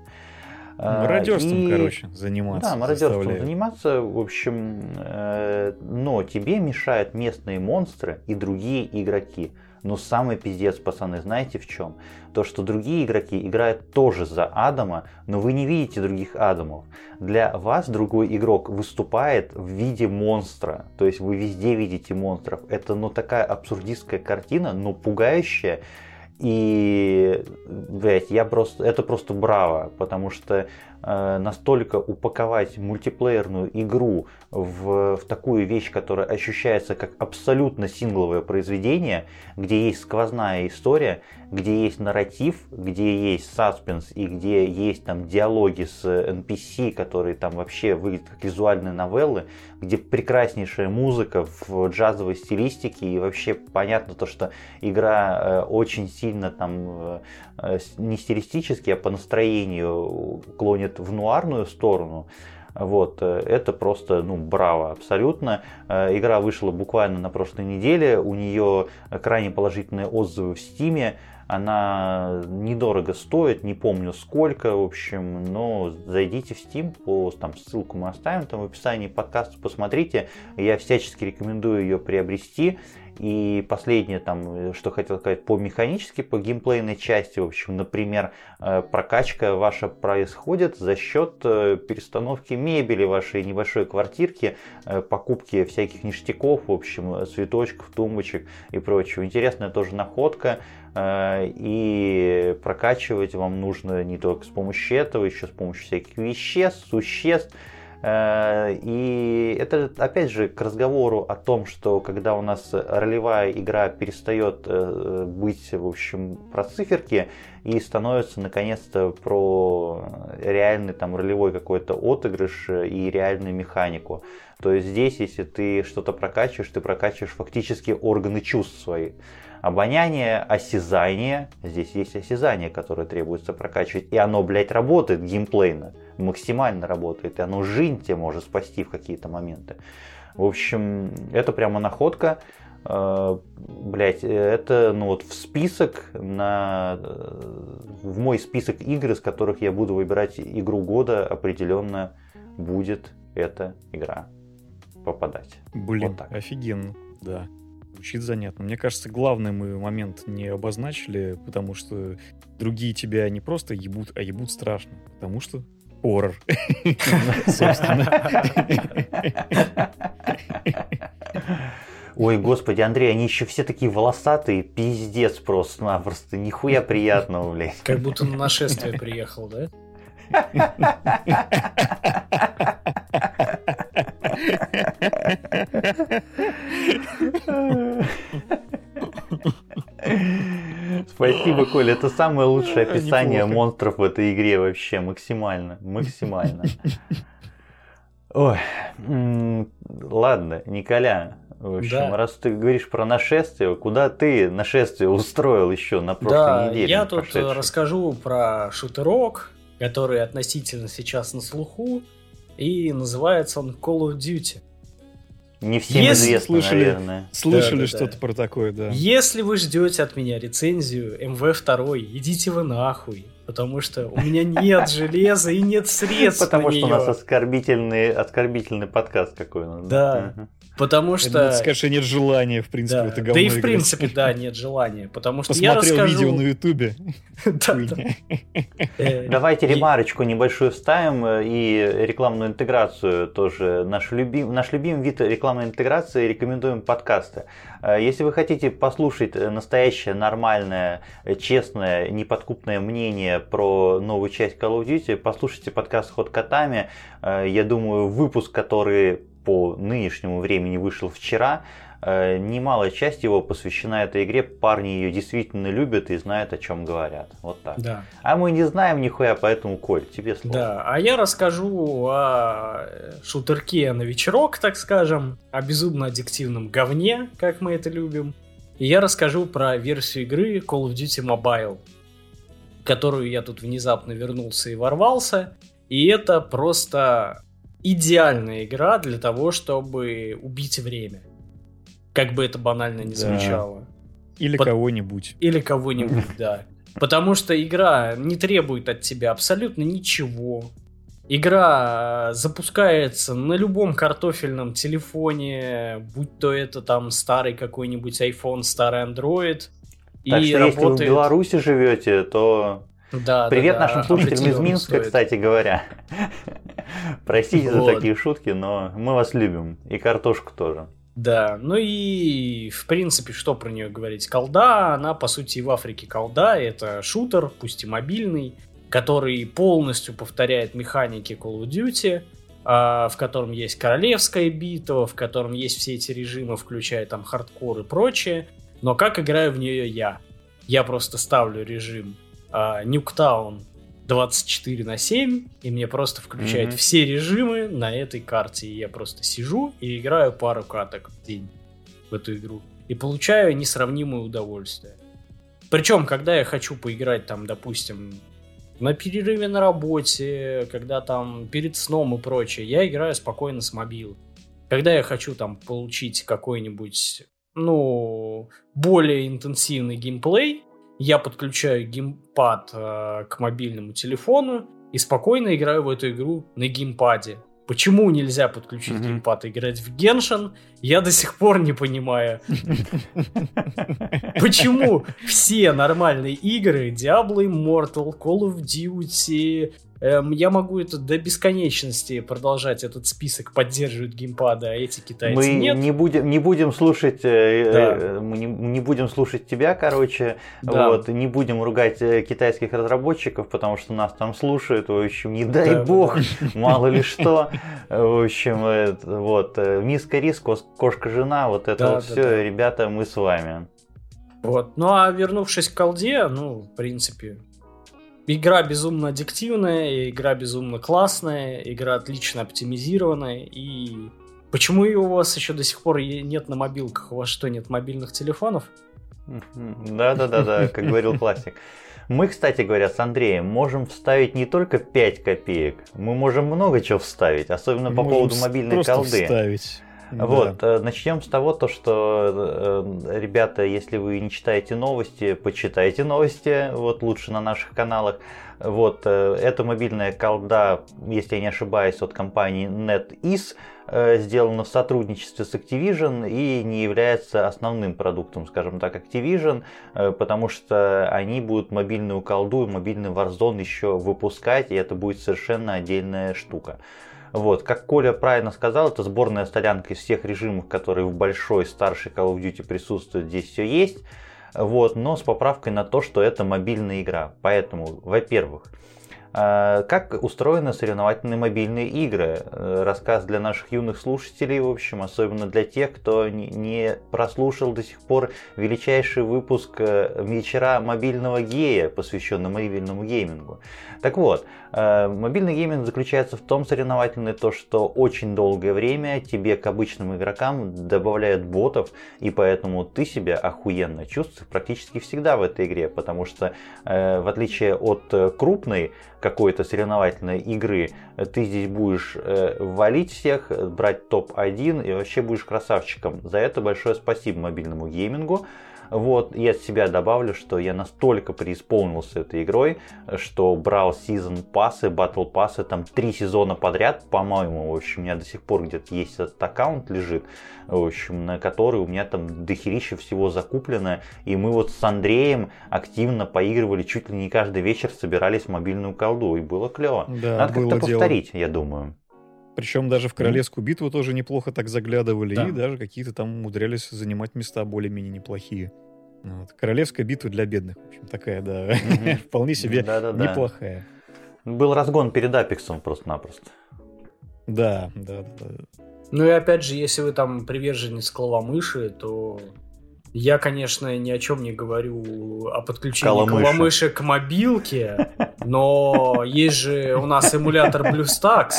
А, мародерством, и... короче, заниматься. Да, мародерством заставляет. заниматься, в общем, э, но тебе мешают местные монстры и другие игроки. Но самый пиздец, пацаны, знаете в чем? То, что другие игроки играют тоже за Адама, но вы не видите других Адамов. Для вас другой игрок выступает в виде монстра. То есть вы везде видите монстров. Это ну такая абсурдистская картина, но пугающая и, блядь, я просто, это просто браво, потому что настолько упаковать мультиплеерную игру в, в такую вещь, которая ощущается как абсолютно сингловое произведение, где есть сквозная история, где есть нарратив, где есть саспенс и где есть там диалоги с NPC, которые там вообще выглядят как визуальные новеллы, где прекраснейшая музыка в джазовой стилистике. И вообще понятно то, что игра э, очень сильно там э, не стилистически, а по настроению клонит в нуарную сторону. Вот, э, это просто, ну, браво, абсолютно. Игра вышла буквально на прошлой неделе, у нее крайне положительные отзывы в Стиме. Она недорого стоит, не помню сколько, в общем, но зайдите в Steam, по там, ссылку мы оставим там в описании подкаста, посмотрите. Я всячески рекомендую ее приобрести. И последнее, там, что хотел сказать, по механически, по геймплейной части, в общем, например, э, прокачка ваша происходит за счет э, перестановки мебели вашей небольшой квартирки, э, покупки всяких ништяков, в общем, цветочков, тумбочек и прочего. Интересная тоже находка. И прокачивать вам нужно не только с помощью этого, еще с помощью всяких веществ, существ. Э, и это, опять же, к разговору о том, что когда у нас ролевая игра перестает э, быть, в общем, про циферки и становится, наконец-то, про реальный там ролевой какой-то отыгрыш и реальную механику. То есть здесь, если ты что-то прокачиваешь, ты прокачиваешь фактически органы чувств своих обоняние, осязание. Здесь есть осязание, которое требуется прокачивать. И оно, блядь, работает геймплейно. Максимально работает. И оно жизнь тебе может спасти в какие-то моменты. В общем, это прямо находка. Uh, блять, это ну вот в список на в мой список игр, из которых я буду выбирать игру года, определенно будет эта игра попадать. Блин, вот так. офигенно, да. Звучит занятно. Мне кажется, главный мы момент не обозначили, потому что другие тебя не просто ебут, а ебут страшно. Потому что хоррор. *laughs* Ой, господи, Андрей, они еще все такие волосатые, пиздец просто-напросто, нихуя приятного, блядь. Как будто на нашествие приехал, да? *laughs* *laughs* Спасибо, Коля. Это самое лучшее описание Неплохо. монстров в этой игре вообще. Максимально. Максимально. *laughs* Ой, ладно, Николя, в общем, да. раз ты говоришь про нашествие, куда ты нашествие устроил еще на прошлой да, неделе? Я тут прошедшей? расскажу про шутерок, который относительно сейчас на слуху, и называется он Call of Duty. Не всем Если известно, слышали, наверное. Слышали да, да, что-то да. про такое, да. Если вы ждете от меня рецензию МВ2, идите вы нахуй. Потому что у меня нет *laughs* железа и нет средств Потому что у нас оскорбительный, оскорбительный подкаст какой у нас. Да. Потому что... Это, скажи, нет желания, в принципе, да. это говно Да и в принципе, да, нет желания. Потому что Посмотрел я расскажу... видео на ютубе. *laughs* Э, Давайте ремарочку небольшую вставим э, и рекламную интеграцию тоже. Наш, любим, наш любимый вид рекламной интеграции рекомендуем подкасты. Э, если вы хотите послушать настоящее, нормальное, честное, неподкупное мнение про новую часть Call of Duty, послушайте подкаст «Ход котами». Я думаю, выпуск, который по нынешнему времени вышел вчера, э, немалая часть его посвящена этой игре. Парни ее действительно любят и знают, о чем говорят. Вот так. Да. А мы не знаем нихуя, поэтому, Коль, тебе слово. Да, а я расскажу о шутерке на вечерок, так скажем, о безумно аддиктивном говне, как мы это любим. И я расскажу про версию игры Call of Duty Mobile, которую я тут внезапно вернулся и ворвался. И это просто идеальная игра для того, чтобы убить время. Как бы это банально не звучало. Или Под... кого-нибудь. Или кого-нибудь, *laughs* да. Потому что игра не требует от тебя абсолютно ничего. Игра запускается на любом картофельном телефоне, будь то это там старый какой-нибудь iPhone, старый Android. Так и что работает... если вы в Беларуси живете, то да, Привет да, нашим слушателям из Минска, стоит. кстати говоря. Простите вот. за такие шутки, но мы вас любим. И картошку тоже. Да, ну и в принципе, что про нее говорить? Колда, она по сути и в Африке колда, это шутер, пусть и мобильный. который полностью повторяет механики Call of Duty, а, в котором есть королевская битва, в котором есть все эти режимы, включая там хардкор и прочее. Но как играю в нее я? Я просто ставлю режим Нюктаун 24 на 7, и мне просто включают mm-hmm. все режимы на этой карте. И я просто сижу и играю пару каток в день в эту игру. И получаю несравнимое удовольствие. Причем, когда я хочу поиграть там, допустим, на перерыве на работе, когда там перед сном и прочее, я играю спокойно с мобил. Когда я хочу там получить какой-нибудь, ну, более интенсивный геймплей, я подключаю геймпад э, к мобильному телефону и спокойно играю в эту игру на геймпаде. Почему нельзя подключить mm-hmm. геймпад и играть в Геншин, я до сих пор не понимаю. *laughs* Почему все нормальные игры, Diablo Immortal, Call of Duty, я могу это до бесконечности продолжать этот список поддерживают геймпады, а эти китайцы мы нет. Не будем, не будем слушать, э, э, да. мы не, не будем слушать тебя, короче, да. вот, не будем ругать э, китайских разработчиков, потому что нас там слушают, в общем, не дай да, бог, да. *laughs* мало ли что, в общем, вот, низкий риск, вот это да, вот да, все, да. ребята, мы с вами. Вот. Ну а вернувшись к колде, ну, в принципе, Игра безумно аддиктивная, игра безумно классная, игра отлично оптимизированная. И почему ее у вас еще до сих пор нет на мобилках? У вас что, нет мобильных телефонов? Да-да-да, *laughs* как говорил классик. Мы, кстати говоря, с Андреем можем вставить не только 5 копеек, мы можем много чего вставить, особенно по поводу мобильной колды. Вставить. Вот. Э, начнем с того, то, что, э, ребята, если вы не читаете новости, почитайте новости, вот лучше на наших каналах. Вот, э, это мобильная колда, если я не ошибаюсь, от компании NetEase, сделана в сотрудничестве с Activision и не является основным продуктом, скажем так, Activision, потому что они будут мобильную колду и мобильный Warzone еще выпускать, и это будет совершенно отдельная штука. Вот, как Коля правильно сказал, это сборная солянка из всех режимов, которые в большой, старшей Call of Duty присутствуют, здесь все есть. Вот, но с поправкой на то, что это мобильная игра. Поэтому, во-первых, а, как устроены соревновательные мобильные игры? Э, рассказ для наших юных слушателей, в общем, особенно для тех, кто не прослушал до сих пор величайший выпуск э, вечера мобильного гея, посвященный мобильному геймингу. Так вот, э, мобильный гейминг заключается в том соревновательный, то, что очень долгое время тебе к обычным игрокам добавляют ботов, и поэтому ты себя охуенно чувствуешь практически всегда в этой игре, потому что в отличие от крупной какой-то соревновательной игры, ты здесь будешь э, валить всех, брать топ-1 и вообще будешь красавчиком. За это большое спасибо мобильному геймингу. Вот, я от себя добавлю, что я настолько преисполнился этой игрой, что брал сезон пассы, батл пассы, там три сезона подряд, по-моему, в общем, у меня до сих пор где-то есть этот аккаунт лежит, в общем, на который у меня там дохерища всего закуплено, и мы вот с Андреем активно поигрывали, чуть ли не каждый вечер собирались в мобильную колду, и было клево. Да, Надо как-то повторить, я думаю. Причем даже в Королевскую битву тоже неплохо так заглядывали, да. и даже какие-то там умудрялись занимать места более-менее неплохие. Вот. Королевская битва для бедных, в общем, такая, да, *laughs* вполне себе неплохая. Был разгон перед Апексом просто-напросто. Да, да, да. Ну и опять же, если вы там приверженец клавомыши, то я, конечно, ни о чем не говорю о подключении Коломыша. клавомыши к мобилке, но есть же у нас эмулятор BlueStacks,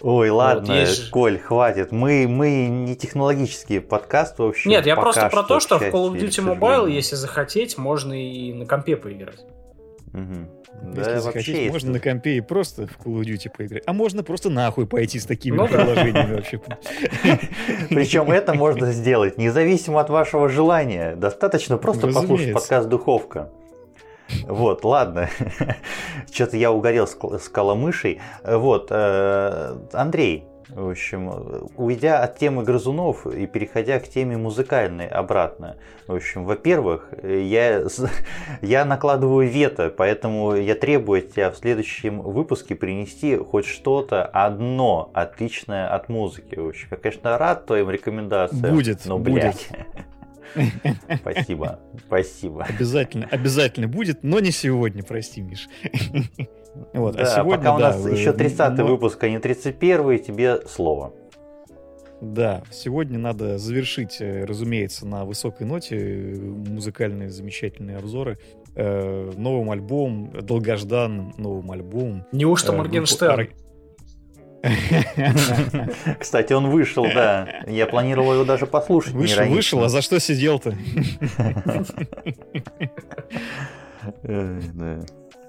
Ой, ладно, вот, есть... Коль, хватит. Мы, мы не технологический подкаст, в общем. Нет, я просто про то, что в Call of Duty Mobile, если захотеть, можно и на компе поиграть. Угу. Если да, захотеть, можно на компе и просто в Call of Duty поиграть. А можно просто нахуй пойти с такими ну, приложениями вообще. *laughs* Причем это можно сделать независимо от вашего желания. Достаточно просто послушать подкаст «Духовка». Вот, ладно. Что-то я угорел с коломышей. Вот, э, Андрей, в общем, уйдя от темы грызунов и переходя к теме музыкальной обратно. В общем, во-первых, я, я накладываю вето, поэтому я требую от тебя в следующем выпуске принести хоть что-то одно отличное от музыки. В общем, я, конечно, рад твоим рекомендациям. Будет, но, блядь. Будет. *laughs* Спасибо, спасибо. Обязательно, обязательно будет, но не сегодня, прости, Миш. *laughs* Вот, а да, а сегодня, пока у нас да, еще 30 но... выпуск, а не 31 тебе слово. Да, сегодня надо завершить, э, разумеется, на высокой ноте э, музыкальные замечательные обзоры э, новым альбомом, долгожданным новым альбомом. Неужто Моргенштерн? *laughs* Кстати, он вышел, да. Я планировал его даже послушать. Вышел, вышел, а за что сидел-то?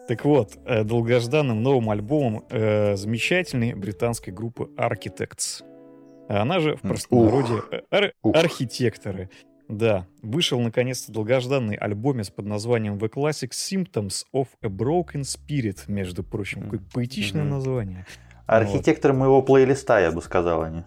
Так вот, э, долгожданным новым альбомом э, замечательной британской группы Architects. Она же в простонародье э, ар- архитекторы. Да, вышел наконец-то долгожданный альбомец под названием The Classic Symptoms of a Broken Spirit, между прочим. Какое поэтичное название. Архитектор вот. моего плейлиста, я бы сказал, они.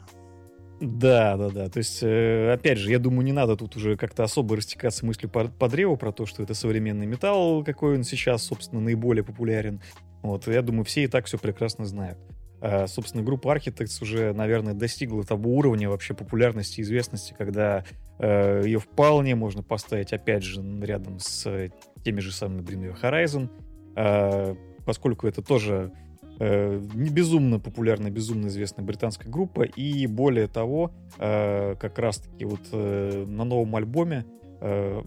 Да, да, да. То есть, э, опять же, я думаю, не надо тут уже как-то особо растекаться мыслью по, по древу про то, что это современный металл, какой он сейчас, собственно, наиболее популярен. Вот, я думаю, все и так все прекрасно знают. А, собственно, группа Architects уже, наверное, достигла того уровня вообще популярности и известности, когда э, ее вполне можно поставить, опять же, рядом с теми же самыми Bring Horizon, э, поскольку это тоже Э, не безумно популярная, безумно известная британская группа. И более того, э, как раз-таки вот э, на новом альбоме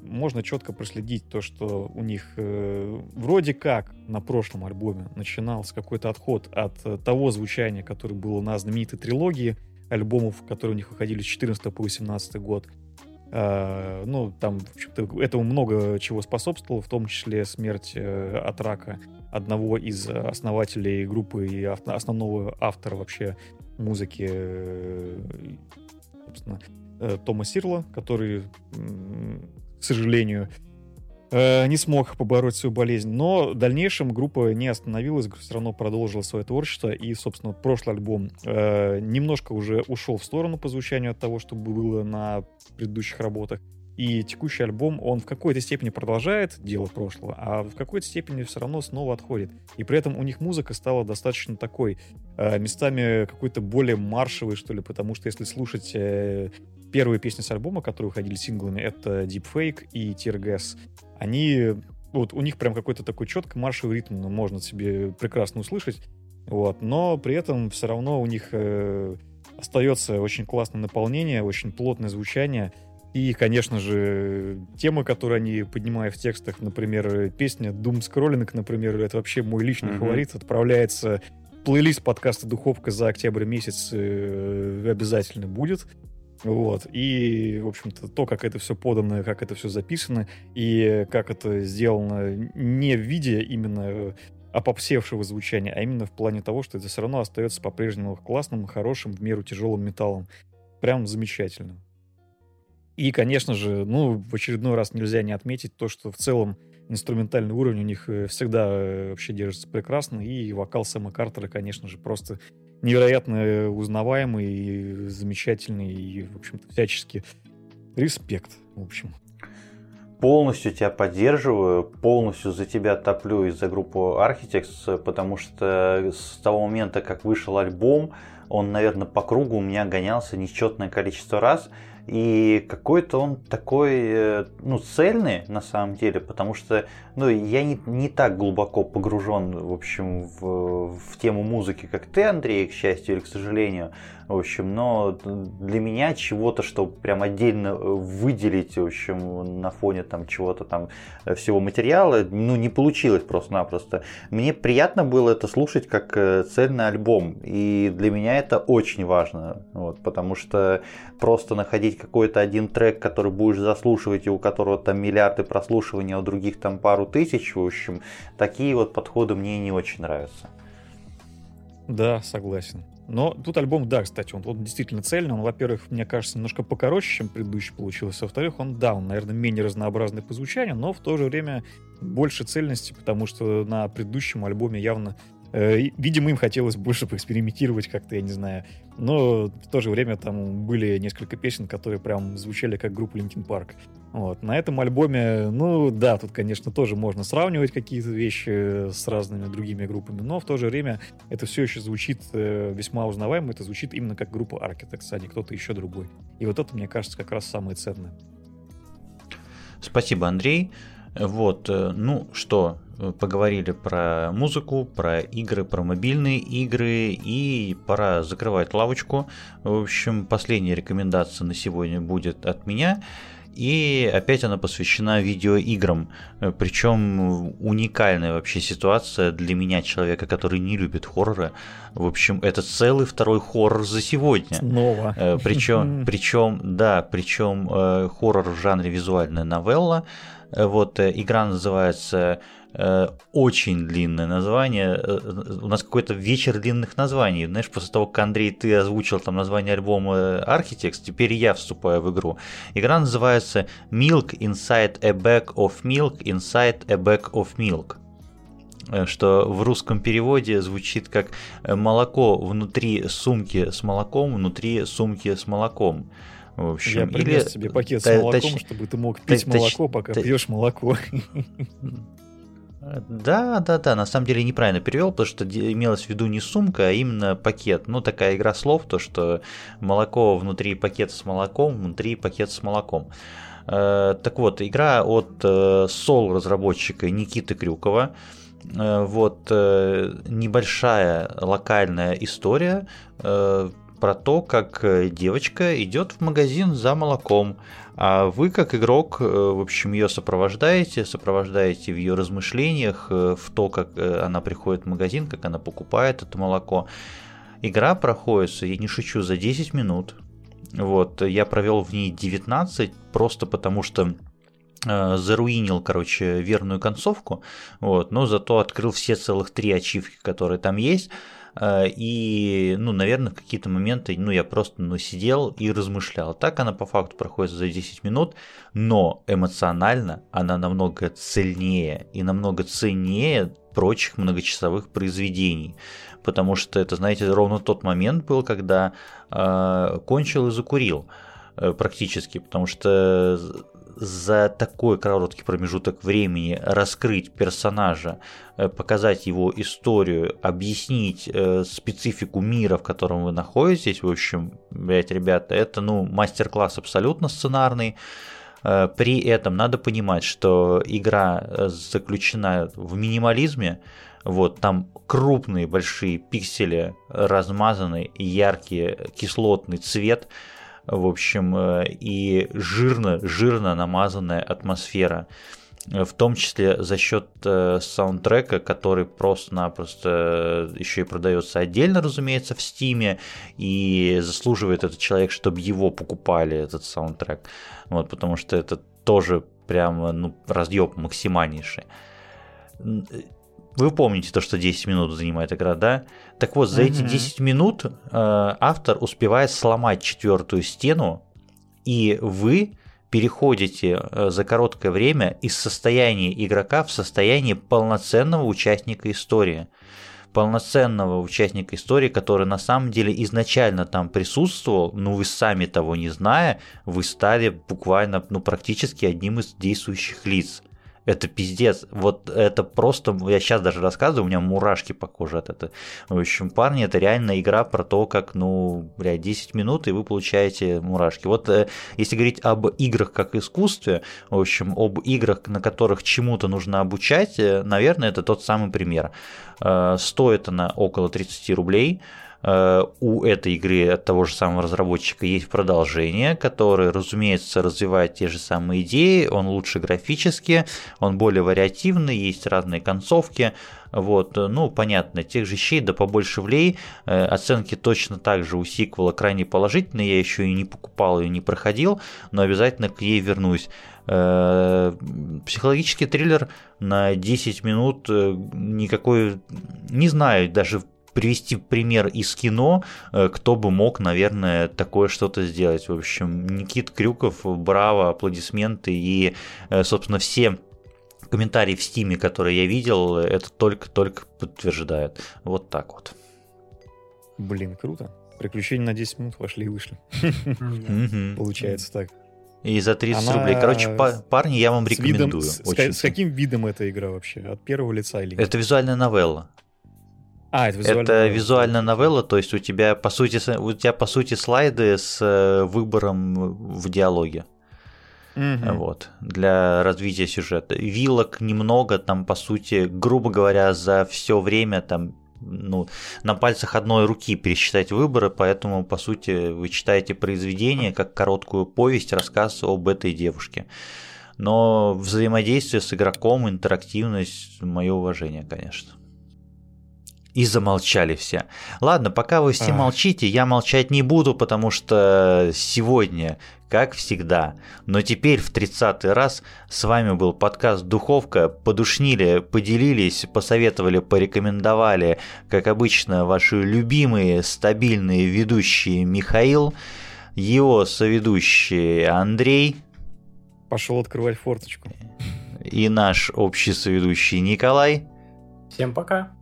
можно четко проследить то, что у них вроде как на прошлом альбоме начинался какой-то отход от того звучания, которое было на знаменитой трилогии альбомов, которые у них выходили с 14 по 18 год. Ну, там, в общем-то, этому много чего способствовало, в том числе смерть от рака одного из основателей группы и основного автора вообще музыки, э, собственно, э, Тома Сирла, который, к сожалению, э, не смог побороть свою болезнь. Но в дальнейшем группа не остановилась, все равно продолжила свое творчество. И, собственно, прошлый альбом немножко уже ушел в сторону по звучанию от того, что было на предыдущих работах. И текущий альбом, он в какой-то степени продолжает дело прошлого, а в какой-то степени все равно снова отходит. И при этом у них музыка стала достаточно такой, э, местами какой-то более маршевой, что ли, потому что если слушать э, первые песни с альбома, которые выходили синглами, это Deep Fake и Tear Gas, они, вот у них прям какой-то такой четко маршевый ритм, ну, можно себе прекрасно услышать, вот, но при этом все равно у них э, остается очень классное наполнение, очень плотное звучание, и, конечно же, темы, которые они поднимают в текстах, например, песня Doom Scrolling, например, это вообще мой личный mm-hmm. фаворит, отправляется плейлист подкаста «Духовка» за октябрь месяц э, обязательно будет. Вот. И, в общем-то, то, как это все подано, как это все записано, и как это сделано не в виде именно опопсевшего звучания, а именно в плане того, что это все равно остается по-прежнему классным, хорошим, в меру тяжелым металлом. Прям замечательно. И, конечно же, ну, в очередной раз нельзя не отметить то, что в целом инструментальный уровень у них э, всегда э, вообще держится прекрасно, и вокал Сэма Картера, конечно же, просто невероятно узнаваемый, и замечательный, и, в общем-то, всячески респект, в общем. Полностью тебя поддерживаю, полностью за тебя топлю из-за группы Architects, потому что с того момента, как вышел альбом, он, наверное, по кругу у меня гонялся несчетное количество раз, и какой-то он такой, э, ну, цельный на самом деле, потому что, ну, я не, не так глубоко погружен, в общем, в, в тему музыки, как ты, Андрей, к счастью или к сожалению. В общем, но для меня чего-то, что прям отдельно э, выделить, в общем, на фоне там чего-то там э, всего материала, ну, не получилось просто-напросто. Мне приятно было это слушать как цельный альбом, и для меня это очень важно, вот, потому что просто находить какой-то один трек, который будешь заслушивать, и у которого там миллиарды прослушиваний, а у других там пару тысяч, в общем, такие вот подходы мне не очень нравятся. Да, согласен. Но тут альбом, да, кстати, он, он действительно цельный. Он, во-первых, мне кажется, немножко покороче, чем предыдущий получился. Во-вторых, он, да, он, наверное, менее разнообразный по звучанию, но в то же время больше цельности, потому что на предыдущем альбоме явно Э, видимо, им хотелось больше *laughs* поэкспериментировать как-то, я не знаю. Но в то же время там были несколько песен, которые прям звучали как группа Linkin Park. Вот. На этом альбоме, ну да, тут, конечно, тоже можно сравнивать какие-то вещи с разными другими группами, но в то же время это все еще звучит э, весьма узнаваемо, это звучит именно как группа Architects, а не кто-то еще другой. И вот это, мне кажется, как раз самое ценное. Спасибо, Андрей. Вот, э, ну что, поговорили про музыку, про игры, про мобильные игры и пора закрывать лавочку. В общем, последняя рекомендация на сегодня будет от меня. И опять она посвящена видеоиграм. Причем уникальная вообще ситуация для меня, человека, который не любит хорроры. В общем, это целый второй хоррор за сегодня. Снова. Причем, причем *laughs* да, причем э, хоррор в жанре визуальная новелла. Вот э, игра называется Э, очень длинное название. Э, у нас какой-то вечер длинных названий. Знаешь, после того, как Андрей, ты озвучил там название альбома Architects, теперь я вступаю в игру. Игра называется Milk Inside a Bag of Milk Inside a Bag of Milk э, что в русском переводе звучит как молоко внутри сумки с молоком, внутри сумки с молоком. В общем, Я принес или... тебе пакет с молоком, точ... чтобы ты мог пить точ... молоко, пока точ... пьешь молоко. *laughs* Да, да, да, на самом деле неправильно перевел, потому что имелось в виду не сумка, а именно пакет. Ну, такая игра слов, то что молоко внутри пакета с молоком, внутри пакет с молоком. Э, так вот, игра от э, разработчика Никиты Крюкова. Э, вот небольшая локальная история про то, как девочка идет в магазин за молоком. А вы, как игрок, э, в общем, ее сопровождаете, сопровождаете в ее размышлениях, э, в то, как э, она приходит в магазин, как она покупает это молоко. Игра проходится, я не шучу, за 10 минут. Вот, я провел в ней 19, просто потому что заруинил, короче, верную концовку, вот, но зато открыл все целых три ачивки, которые там есть. Э, и, ну, наверное, какие-то моменты, ну, я просто, ну, сидел и размышлял. Так она по факту проходит за 10 минут, но эмоционально она намного цельнее и намного ценнее прочих многочасовых произведений. Потому что это, знаете, ровно тот момент был, когда э, кончил и закурил э, практически, потому что за такой короткий промежуток времени раскрыть персонажа, э, показать его историю, объяснить э, специфику мира, в котором вы находитесь, в общем, блядь, ребята, это, ну, мастер-класс абсолютно сценарный. Э, при этом надо понимать, что игра заключена в минимализме, вот, там крупные большие пиксели, размазанный, яркий кислотный цвет – в общем, э, и жирно, жирно намазанная атмосфера в том числе за счет э, саундтрека, который просто-напросто еще и продается отдельно, разумеется, в Стиме, и заслуживает этот человек, чтобы его покупали, этот саундтрек, вот, потому что это тоже прям, ну, разъеб максимальнейший. Вы помните то, что 10 минут занимает игра, да? Так вот, за угу. эти 10 минут э, автор успевает сломать четвертую стену, и вы переходите э, за короткое время из состояния игрока в состояние полноценного участника истории. Полноценного участника истории, который на самом деле изначально там присутствовал, но вы сами того не зная, вы стали буквально, ну, практически одним из действующих лиц. Это пиздец. Вот это просто... Я сейчас даже рассказываю, у меня мурашки по коже от этого. В общем, парни, это реально игра про то, как, ну, блядь, 10 минут, и вы получаете мурашки. Вот э, если говорить об играх как искусстве, в общем, об играх, на которых чему-то нужно обучать, э, наверное, это тот самый пример. Э, стоит она около 30 рублей. Э, у этой игры от того же самого разработчика есть продолжение, которое, разумеется, развивает те же самые идеи, он лучше графически, он более вариативный, есть разные концовки, вот, ну, понятно, тех же щей, да побольше влей, э, оценки точно так же у сиквела крайне положительные, я еще и не покупал и не проходил, но обязательно к ней вернусь. Э, психологический триллер на 10 минут никакой, не знаю, даже привести пример из кино, э, кто бы мог, наверное, такое что-то сделать. В общем, Никит Крюков, браво, аплодисменты и, э, собственно, все комментарии в стиме, которые я видел, это только-только подтверждают. Вот так вот. Блин, круто. Приключения на 10 минут вошли и вышли. Получается так. И за 30 Она... рублей. Короче, парни, я вам рекомендую. с, каким видом эта игра вообще? От первого лица или Это визуальная новелла. А, это визуальная, это визуальная новелла, то есть у тебя по сути у тебя по сути слайды с э, выбором в диалоге. Угу. Вот, для развития сюжета. Вилок немного, там, по сути, грубо говоря, за все время там ну, на пальцах одной руки пересчитать выборы, поэтому, по сути, вы читаете произведение как короткую повесть, рассказ об этой девушке. Но взаимодействие с игроком, интерактивность, мое уважение, конечно. И замолчали все. Ладно, пока вы все а. молчите, я молчать не буду, потому что сегодня, как всегда, но теперь в 30 раз с вами был подкаст «Духовка». Подушнили, поделились, посоветовали, порекомендовали, как обычно, ваши любимые стабильные ведущие Михаил, его соведущий Андрей. Пошел открывать форточку. И наш общий соведущий Николай. Всем пока.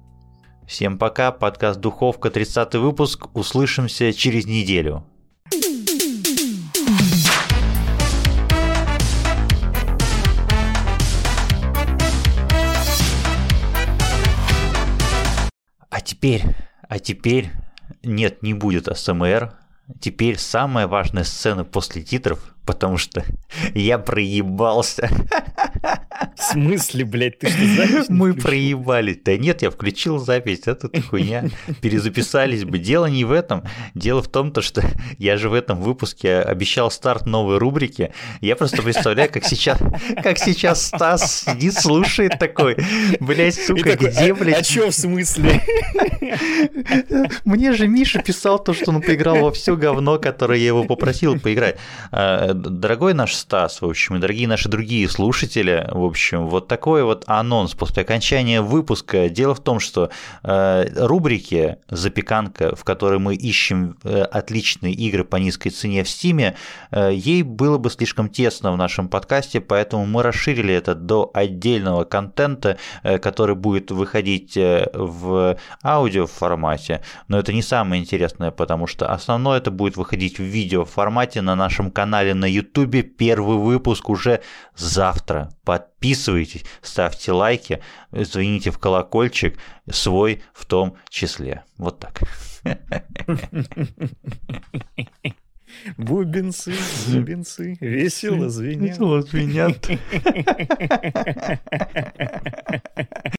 Всем пока, подкаст «Духовка», 30 выпуск. Услышимся через неделю. А теперь, а теперь, нет, не будет АСМР. Теперь самая важная сцена после титров, потому что *laughs* я проебался. *laughs* В смысле, блядь, ты что, запись Мы проебались. Да нет, я включил запись, это хуйня. Перезаписались бы. Дело не в этом. Дело в том, то, что *laughs* я же в этом выпуске обещал старт новой рубрики. Я просто представляю, как сейчас, как сейчас Стас сидит, слушает такой, блядь, сука, такой, где, а, блядь? А чё в смысле? Мне же Миша писал то, что он поиграл во все говно, которое я его попросил поиграть. Дорогой наш Стас, в общем, и дорогие наши другие слушатели, в общем, вот такой вот анонс после окончания выпуска. Дело в том, что э, рубрики «Запеканка», в которой мы ищем э, отличные игры по низкой цене в Стиме, э, ей было бы слишком тесно в нашем подкасте, поэтому мы расширили это до отдельного контента, э, который будет выходить э, в аудио формате. Но это не самое интересное, потому что основное это будет выходить в видео формате на нашем канале на YouTube. Первый выпуск уже завтра. Подписывайтесь, ставьте лайки, звоните в колокольчик, свой в том числе. Вот так. Бубенцы, бубенцы, весело звенят. Весело звенят.